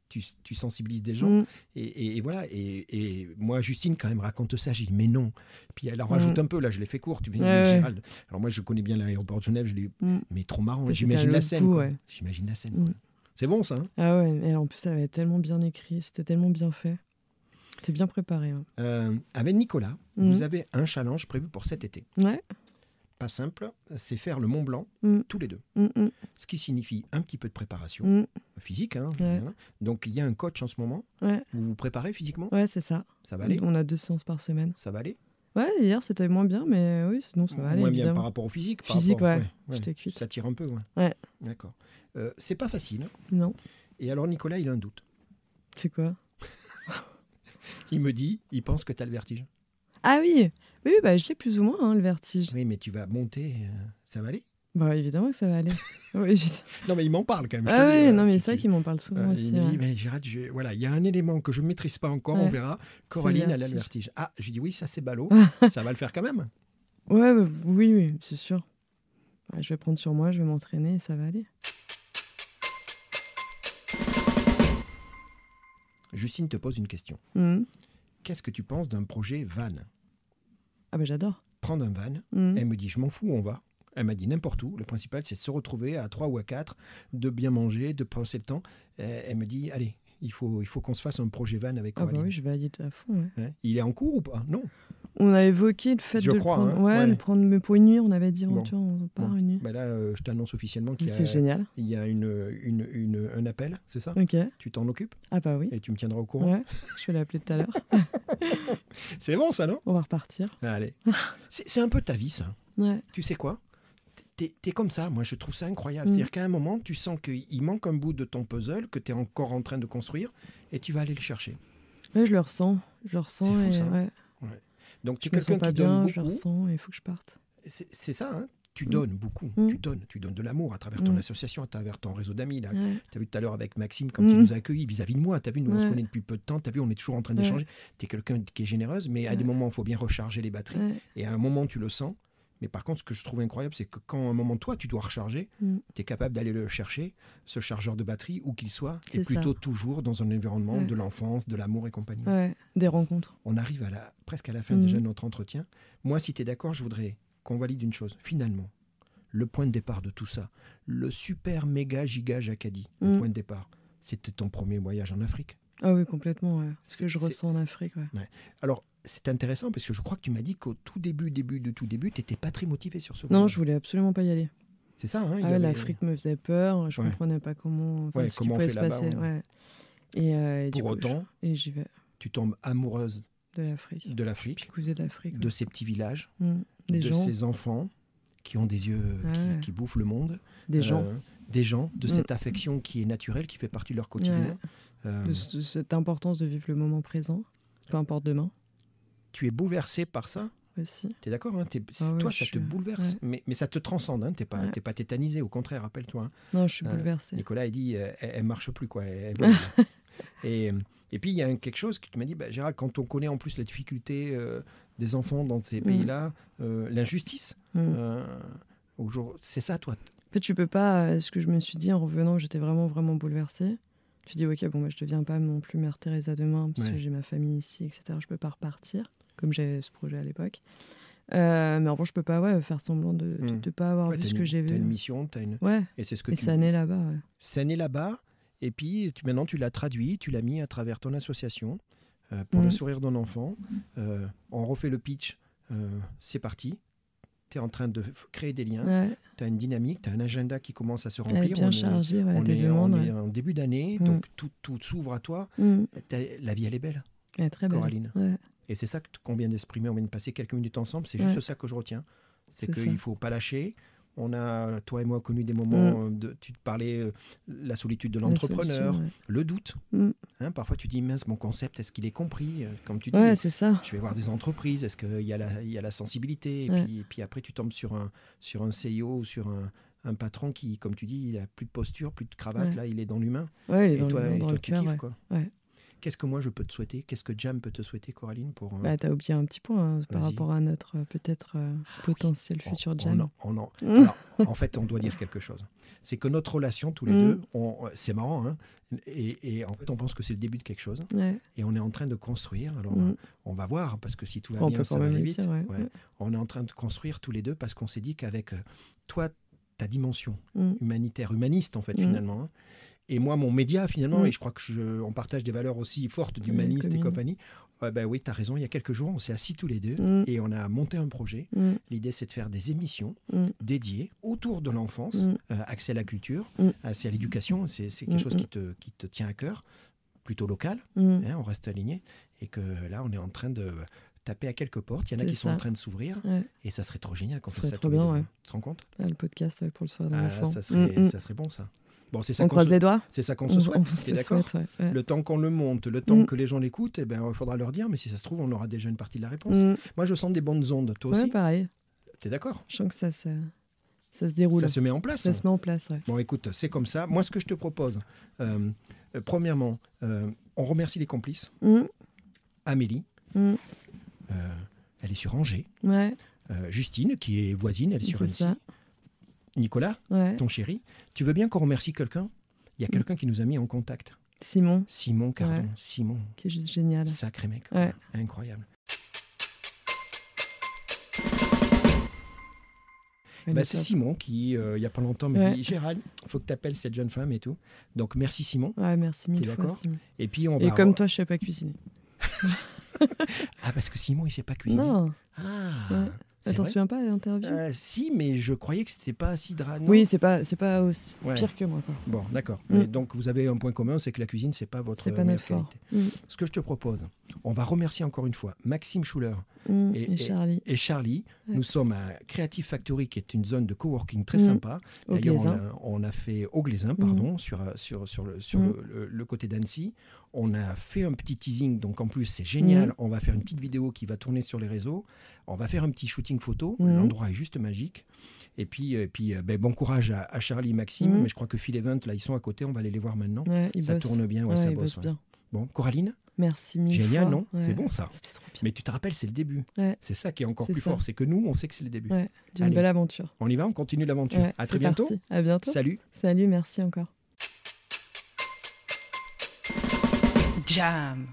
S1: tu, tu sensibilises des gens.
S2: Mm.
S1: Et, et- et voilà. Et, et moi, Justine, quand même, raconte ça. J'ai dit, mais non. Puis elle en rajoute un peu. Là, je l'ai fait court. Tu me dis,
S2: Ouais,
S1: mais
S2: ouais.
S1: Gérald. Alors moi, je connais bien l'aéroport de Genève. Je l'ai.
S2: Mm.
S1: Mais trop marrant. J'imagine la scène.
S2: ouais.
S1: J'imagine la scène. Quoi. C'est bon, ça. hein
S2: Ah ouais, mais en plus, elle avait tellement bien écrit. C'était tellement bien fait. C'était bien préparé.
S1: Euh, avec Nicolas, vous avez un challenge prévu pour cet été.
S2: Ouais.
S1: Pas simple. C'est faire le Mont Blanc
S2: Mm.
S1: tous les deux.
S2: Mm, mm,
S1: Ce qui signifie un petit peu de préparation physique. hein,
S2: Ouais.
S1: voilà. Donc il y a un coach en ce moment.
S2: Ouais.
S1: Vous vous préparez physiquement?
S2: Ouais, c'est ça.
S1: Ça va aller?
S2: On a deux séances par semaine.
S1: Ça va aller?
S2: Ouais, hier c'était moins bien, mais oui, sinon ça va aller.
S1: Moins bien par rapport au physique. par
S2: Physique,
S1: rapport-
S2: ouais.
S1: Ça tire un peu, ouais.
S2: Ouais.
S1: D'accord. Euh, c'est pas facile.
S2: Non.
S1: Et alors Nicolas, il a un doute.
S2: C'est quoi?
S1: Il me dit, il pense que tu as le vertige.
S2: Ah oui Oui, bah, je l'ai plus ou moins, hein, le vertige.
S1: Oui, mais tu vas monter, euh, ça va aller?
S2: Bah, évidemment que ça va aller. oui.
S1: Non, mais il m'en parle quand même.
S2: Ah
S1: le dis,
S2: oui,
S1: euh,
S2: non, mais c'est vrai qu'il m'en parle souvent
S1: euh,
S2: aussi.
S1: il me dit,
S2: ouais.
S1: mais Gérard, je- voilà, il y a un élément que je ne maîtrise pas encore, on
S2: Ouais.
S1: verra. Coraline,
S2: le
S1: elle a le
S2: vertige.
S1: Ah, je lui dis, oui, ça c'est ballot, ça va le faire quand même?
S2: Ouais, bah, oui, oui, c'est sûr. Ouais, je vais prendre sur moi, je vais m'entraîner et ça va aller.
S1: Justine te pose une question.
S2: Mhm.
S1: Qu'est-ce que tu penses d'un projet van
S2: Ah bah j'adore.
S1: prendre un van.
S2: Mm.
S1: Elle me dit, je m'en fous, on va. Elle m'a dit n'importe où. Le principal, c'est de se retrouver à trois ou à quatre, de bien manger, de passer le temps. Euh, Elle me dit, allez, il faut, il faut qu'on se fasse un projet van avec
S2: Ah bah
S1: Coraline.
S2: oui, je valide à fond. ouais.
S1: Hein Il est en cours ou pas? Non.
S2: On a évoqué le fait
S1: Je
S2: de le
S1: crois,
S2: prendre,
S1: hein,
S2: ouais,
S1: ouais.
S2: le prendre mais pour une nuit. On avait dit,
S1: Bon.
S2: tu vois, on part
S1: Bon.
S2: une nuit.
S1: Bah là, euh, je t'annonce officiellement qu'il y a,
S2: génial.
S1: il y a une, une, une- un appel, c'est ça
S2: Ok.
S1: Tu t'en occupes
S2: Ah bah oui.
S1: et tu me tiendras au courant.
S2: Ouais. Je vais l'appeler tout à l'heure.
S1: C'est bon ça, non
S2: On va repartir.
S1: Allez. c'est un peu ta vie, ça.
S2: Ouais.
S1: Tu sais quoi T'es es comme ça, moi je trouve ça incroyable.
S2: Mm.
S1: C'est-à-dire qu'à un moment, tu sens qu'il manque un bout de ton puzzle que tu es encore en train de construire et tu vas aller le chercher.
S2: Ouais, je le ressens. Je le ressens.
S1: fou,
S2: et,
S1: ça.
S2: ouais.
S1: Donc tu es quelqu'un qui donne
S2: bien, je
S1: beaucoup.
S2: ressens il faut que je parte.
S1: C'est ça, hein tu
S2: Mm.
S1: donnes beaucoup,
S2: Mm.
S1: tu donnes, tu donnes de l'amour à travers ton
S2: Mm.
S1: association, à travers ton réseau d'amis. Là.
S2: Ouais.
S1: Tu as vu tout à l'heure avec Maxime quand il nous a accueillis vis-à-vis de moi. Tu as vu, nous on se
S2: Ouais.
S1: connaît depuis peu de temps. Tu as vu, on est toujours en train
S2: Ouais.
S1: d'échanger. Tu es quelqu'un qui est généreuse, mais à des
S2: Ouais.
S1: moments, il faut bien recharger les batteries.
S2: Ouais.
S1: Et à un moment, tu le sens. Mais par contre, ce que je trouve incroyable, c'est que quand à un moment, toi, tu dois recharger,
S2: Mm.
S1: tu es capable d'aller le chercher, ce chargeur de batterie, où qu'il soit, et plutôt toujours dans un environnement
S2: Ouais.
S1: de l'enfance, de l'amour et compagnie.
S2: Ouais. Des rencontres.
S1: On arrive à la, presque à la fin déjà de notre entretien. Moi, si tu es d'accord, je voudrais qu'on valide une chose. Finalement, le point de départ de tout ça, le super méga giga Jacadi, le
S2: Mhm.
S1: point de départ, c'était ton premier voyage en Afrique.
S2: Ah oui, complètement. Ouais. Ce que je ressens en Afrique. Ouais.
S1: Alors, c'est intéressant parce que je crois que tu m'as dit qu'au tout début, début de tout début, tu n'étais pas très motivé sur ce
S2: Non, je voulais absolument pas y aller.
S1: C'est ça, hein
S2: Ah
S1: avait-
S2: L'Afrique me faisait peur. Je
S1: Ouais.
S2: comprenais pas comment, enfin,
S1: Ouais,
S2: ce
S1: comment on
S2: pouvait
S1: fait
S2: se passer.
S1: ouais.
S2: Et, euh, et
S1: Pour
S2: coup,
S1: autant,
S2: je- et j'y vais
S1: tu tombes amoureuse
S2: de l'Afrique.
S1: de l'Afrique,
S2: de
S1: de ces petits villages.
S2: Mm. Des
S1: de
S2: gens.
S1: ces enfants qui ont des yeux qui- bouffent le monde.
S2: Des gens.
S1: Euh, des gens, de
S2: Mm.
S1: cette affection qui est naturelle, qui fait partie de leur quotidien. Euh,
S2: de cette importance de vivre le moment présent. Peu importe demain
S1: tu es bouleversé par ça
S2: aussi.
S1: Tu es d'accord hein T'es-
S2: Ah
S1: Toi, ça
S2: suis-
S1: te bouleverse.
S2: ouais.
S1: Mais, mais ça te transcende. Hein tu n'es pas,
S2: Ouais.
S1: t'es pas tétanisé. Au contraire, rappelle-toi. hein.
S2: Non, je suis
S1: Euh,
S2: bouleversée.
S1: Nicolas, il dit euh, elle, elle marche plus. quoi. Elle- elle vole. et, et puis, il y a quelque chose que tu m'as dit bah, Gérald, quand on connaît en plus la difficulté euh, des enfants dans ces
S2: Mm.
S1: pays-là, l'injustice,
S2: Mm.
S1: euh, jour- c'est ça, toi?
S2: En fait, tu peux pas. ce que je me suis dit en revenant, j'étais vraiment, vraiment bouleversée. Tu dis, ok, bon, bah, je deviens pas non plus Mère Teresa demain parce
S1: Ouais.
S2: que j'ai ma famille ici, etc. Je peux pas repartir, comme j'ai ce projet à l'époque. Euh, mais en revanche, je peux pas ouais, faire semblant de ne
S1: Mm.
S2: pas avoir
S1: Ouais,
S2: vu ce
S1: une-
S2: que j'ai
S1: t'as une
S2: vu.
S1: mission, t'as une...
S2: Ouais,
S1: et c'est ce que
S2: et
S1: tu
S2: ça naît là-bas. Ouais.
S1: C'est né là-bas, et puis tu, maintenant tu l'as traduit, tu l'as mis à travers ton association euh, pour le
S2: Mhm.
S1: sourire d'un enfant. Euh, on refait le pitch, euh, c'est parti. Tu es en train de créer des liens,
S2: Ouais,
S1: tu as une dynamique, tu as un agenda qui commence à se remplir.
S2: bien
S1: on est-
S2: chargée, ouais,
S1: on
S2: des
S1: est, on
S2: demandes.
S1: est
S2: ouais.
S1: en début d'année,
S2: Mhm.
S1: donc tout, tout s'ouvre à toi.
S2: Mm.
S1: La vie, elle est belle,
S2: Elle est très belle.
S1: Coraline. Et c'est ça que- qu'on vient d'exprimer, on vient de passer quelques minutes ensemble, c'est juste ça que je retiens. C'est qu'il ne faut pas lâcher. On a, toi et moi, connu des moments,
S2: Mm.
S1: euh, de, tu te parlais euh, la solitude de l'entrepreneur, le doute.
S2: Mm.
S1: Hein, parfois, tu dis, mince, mon concept, est-ce qu'il est compris Euh, Comme tu dis,
S2: Ouais, c'est ça.
S1: je vais voir des entreprises, est-ce qu'il y, a la- il y a la sensibilité? Et,
S2: Ouais.
S1: puis, et puis après, tu tombes sur un, sur un CEO ou sur un, un patron qui, comme tu dis, il a plus de posture, plus de cravate,
S2: Ouais.
S1: là, il est dans l'humain.
S2: Ouais, il est
S1: Et
S2: dans,
S1: toi,
S2: le,
S1: et
S2: dans
S1: toi
S2: le
S1: tu
S2: cœur.
S1: kiffes,
S2: Ouais.
S1: quoi.
S2: Ouais.
S1: Qu'est-ce que moi, je peux te souhaiter? Qu'est-ce que Jam peut te souhaiter, Coraline pour, euh,
S2: Bah, t'as oublié un petit point hein, par rapport à notre euh, peut-être euh, potentiel
S1: on-
S2: futur
S1: on
S2: jam.
S1: en- on en-. Alors, en fait, on doit dire quelque chose. C'est que notre relation, tous les
S2: Mm.
S1: deux, c'est marrant, hein, et, et en fait, on pense que c'est le début de quelque chose,
S2: Ouais.
S1: et on est en train de construire. Alors,
S2: Mm.
S1: on va voir, parce que si tout va
S2: On
S1: bien, ça va aller
S2: le
S1: vite.
S2: dire, ouais.
S1: Ouais. On est en train de construire tous les deux parce qu'on s'est dit qu'avec euh, toi, ta dimension
S2: Mm.
S1: humanitaire, humaniste, en fait, finalement, hein, et moi, mon média, finalement,
S2: Mm.
S1: et je crois que je- on partage des valeurs aussi fortes d'humaniste et compagnie. Ben oui, tu as raison. Il y a quelques jours, on s'est assis tous les deux
S2: Mm.
S1: et on a monté un projet.
S2: Mm.
S1: L'idée, c'est de faire des émissions dédiées autour de l'enfance, euh, accès à la culture, accès à l'éducation. C'est quelque chose qui te, qui te tient à cœur, plutôt local. Hein, on reste aligné. Et que là, on est en train de taper à quelques portes. Il y en a qui sont en train de s'ouvrir.
S2: Ouais.
S1: Et ça serait trop génial qu'on fasse
S2: serait
S1: ça
S2: trop bien, ouais.
S1: Tu te rends compte?
S2: Ah, le podcast ouais, pour le soir de
S1: Ah,
S2: l'enfant.
S1: ça, serait,
S2: mm.
S1: ça serait bon, ça. Bon, c'est ça
S2: On
S1: qu'on
S2: croise
S1: se,
S2: les doigts
S1: c'est ça qu'on
S2: On,
S1: se souhaite.
S2: se le
S1: d'accord
S2: souhaite, ouais. ouais.
S1: Le temps qu'on le monte, le temps
S2: Mm.
S1: que les gens l'écoutent, eh ben, il faudra leur dire, mais si ça se trouve, on aura déjà une partie de la réponse.
S2: Mm.
S1: Moi, je sens des bonnes ondes. Toi
S2: Ouais,
S1: aussi
S2: pareil.
S1: T'es d'accord
S2: Je sens que ça, se- ça se déroule.
S1: Ça se met en place.
S2: Ça se met en place.
S1: Bon, écoute, c'est comme ça. Moi, ce que je te propose, euh, euh, premièrement, euh, on remercie les complices.
S2: Mm.
S1: Amélie, elle est sur Angers. Justine, qui est voisine, elle est sur
S2: c'est
S1: Annecy. Nicolas,
S2: Ouais.
S1: ton chéri, tu veux bien qu'on remercie quelqu'un? Il y a
S2: Mm.
S1: quelqu'un qui nous a mis en contact.
S2: Simon,
S1: Simon, Cardon.
S2: Ouais.
S1: Simon,
S2: qui est juste génial.
S1: sacré mec.
S2: Ouais.
S1: Incroyable. Bah,
S2: est
S1: c'est. Simon qui, euh, il y a pas longtemps, me
S2: Ouais.
S1: dit Gérald, faut que tu appelles cette jeune femme et tout. Donc merci Simon.
S2: Ouais, merci mille fois, Simon.
S1: Et puis on
S2: Et
S1: va.
S2: comme toi, je sais pas cuisiner.
S1: Ah parce que Simon il sait pas cuisiner.
S2: Non,
S1: Ah.
S2: Ouais. T'en souviens pas à l'interview?
S1: Euh, Si, mais je croyais que c'était pas Sidra. non
S2: Oui, c'est pas, c'est pas aussi
S1: Ouais.
S2: pire que moi. Quoi.
S1: Bon, d'accord.
S2: Mm.
S1: Donc vous avez un point commun, c'est que la cuisine c'est pas votre
S2: pas
S1: meilleure qualité.
S2: Mm.
S1: Ce que je te propose, on va remercier encore une fois Maxime Schuller
S2: Mm.
S1: Et-
S2: Charlie,
S1: et Charlie.
S2: Ouais.
S1: Nous sommes à Creative Factory, qui est une zone de coworking très sympa. D'ailleurs, on a, on a fait au Glaisin, pardon, sur, sur, sur, le, sur le, le- le côté d'Annecy. On a fait un petit teasing, donc en plus c'est génial. On va faire une petite vidéo qui va tourner sur les réseaux. On va faire un petit shooting photo.
S2: Mm.
S1: L'endroit est juste magique. Et puis, euh, puis euh, ben, bon courage à, à Charlie et Maxime.
S2: Mm.
S1: Mais je crois que Phil Event, là, ils sont à côté. On va aller les voir maintenant.
S2: Ouais,
S1: ça tourne bien, ouais,
S2: Ouais,
S1: ça bosse.
S2: bien.
S1: Bon, Coraline,
S2: Merci mille
S1: génial,
S2: fois.
S1: non
S2: Ouais.
S1: C'est bon ça.
S2: C'était trop bien.
S1: Mais tu te rappelles, c'est le début.
S2: Ouais.
S1: C'est ça qui est encore plus
S2: ça.
S1: fort. C'est que nous, on sait que c'est le début.
S2: Ouais, d'une belle aventure.
S1: On y va, on continue l'aventure.
S2: Ouais,
S1: à très bientôt.
S2: parti. À bientôt.
S1: Salut.
S2: Salut, merci encore.
S3: Jam.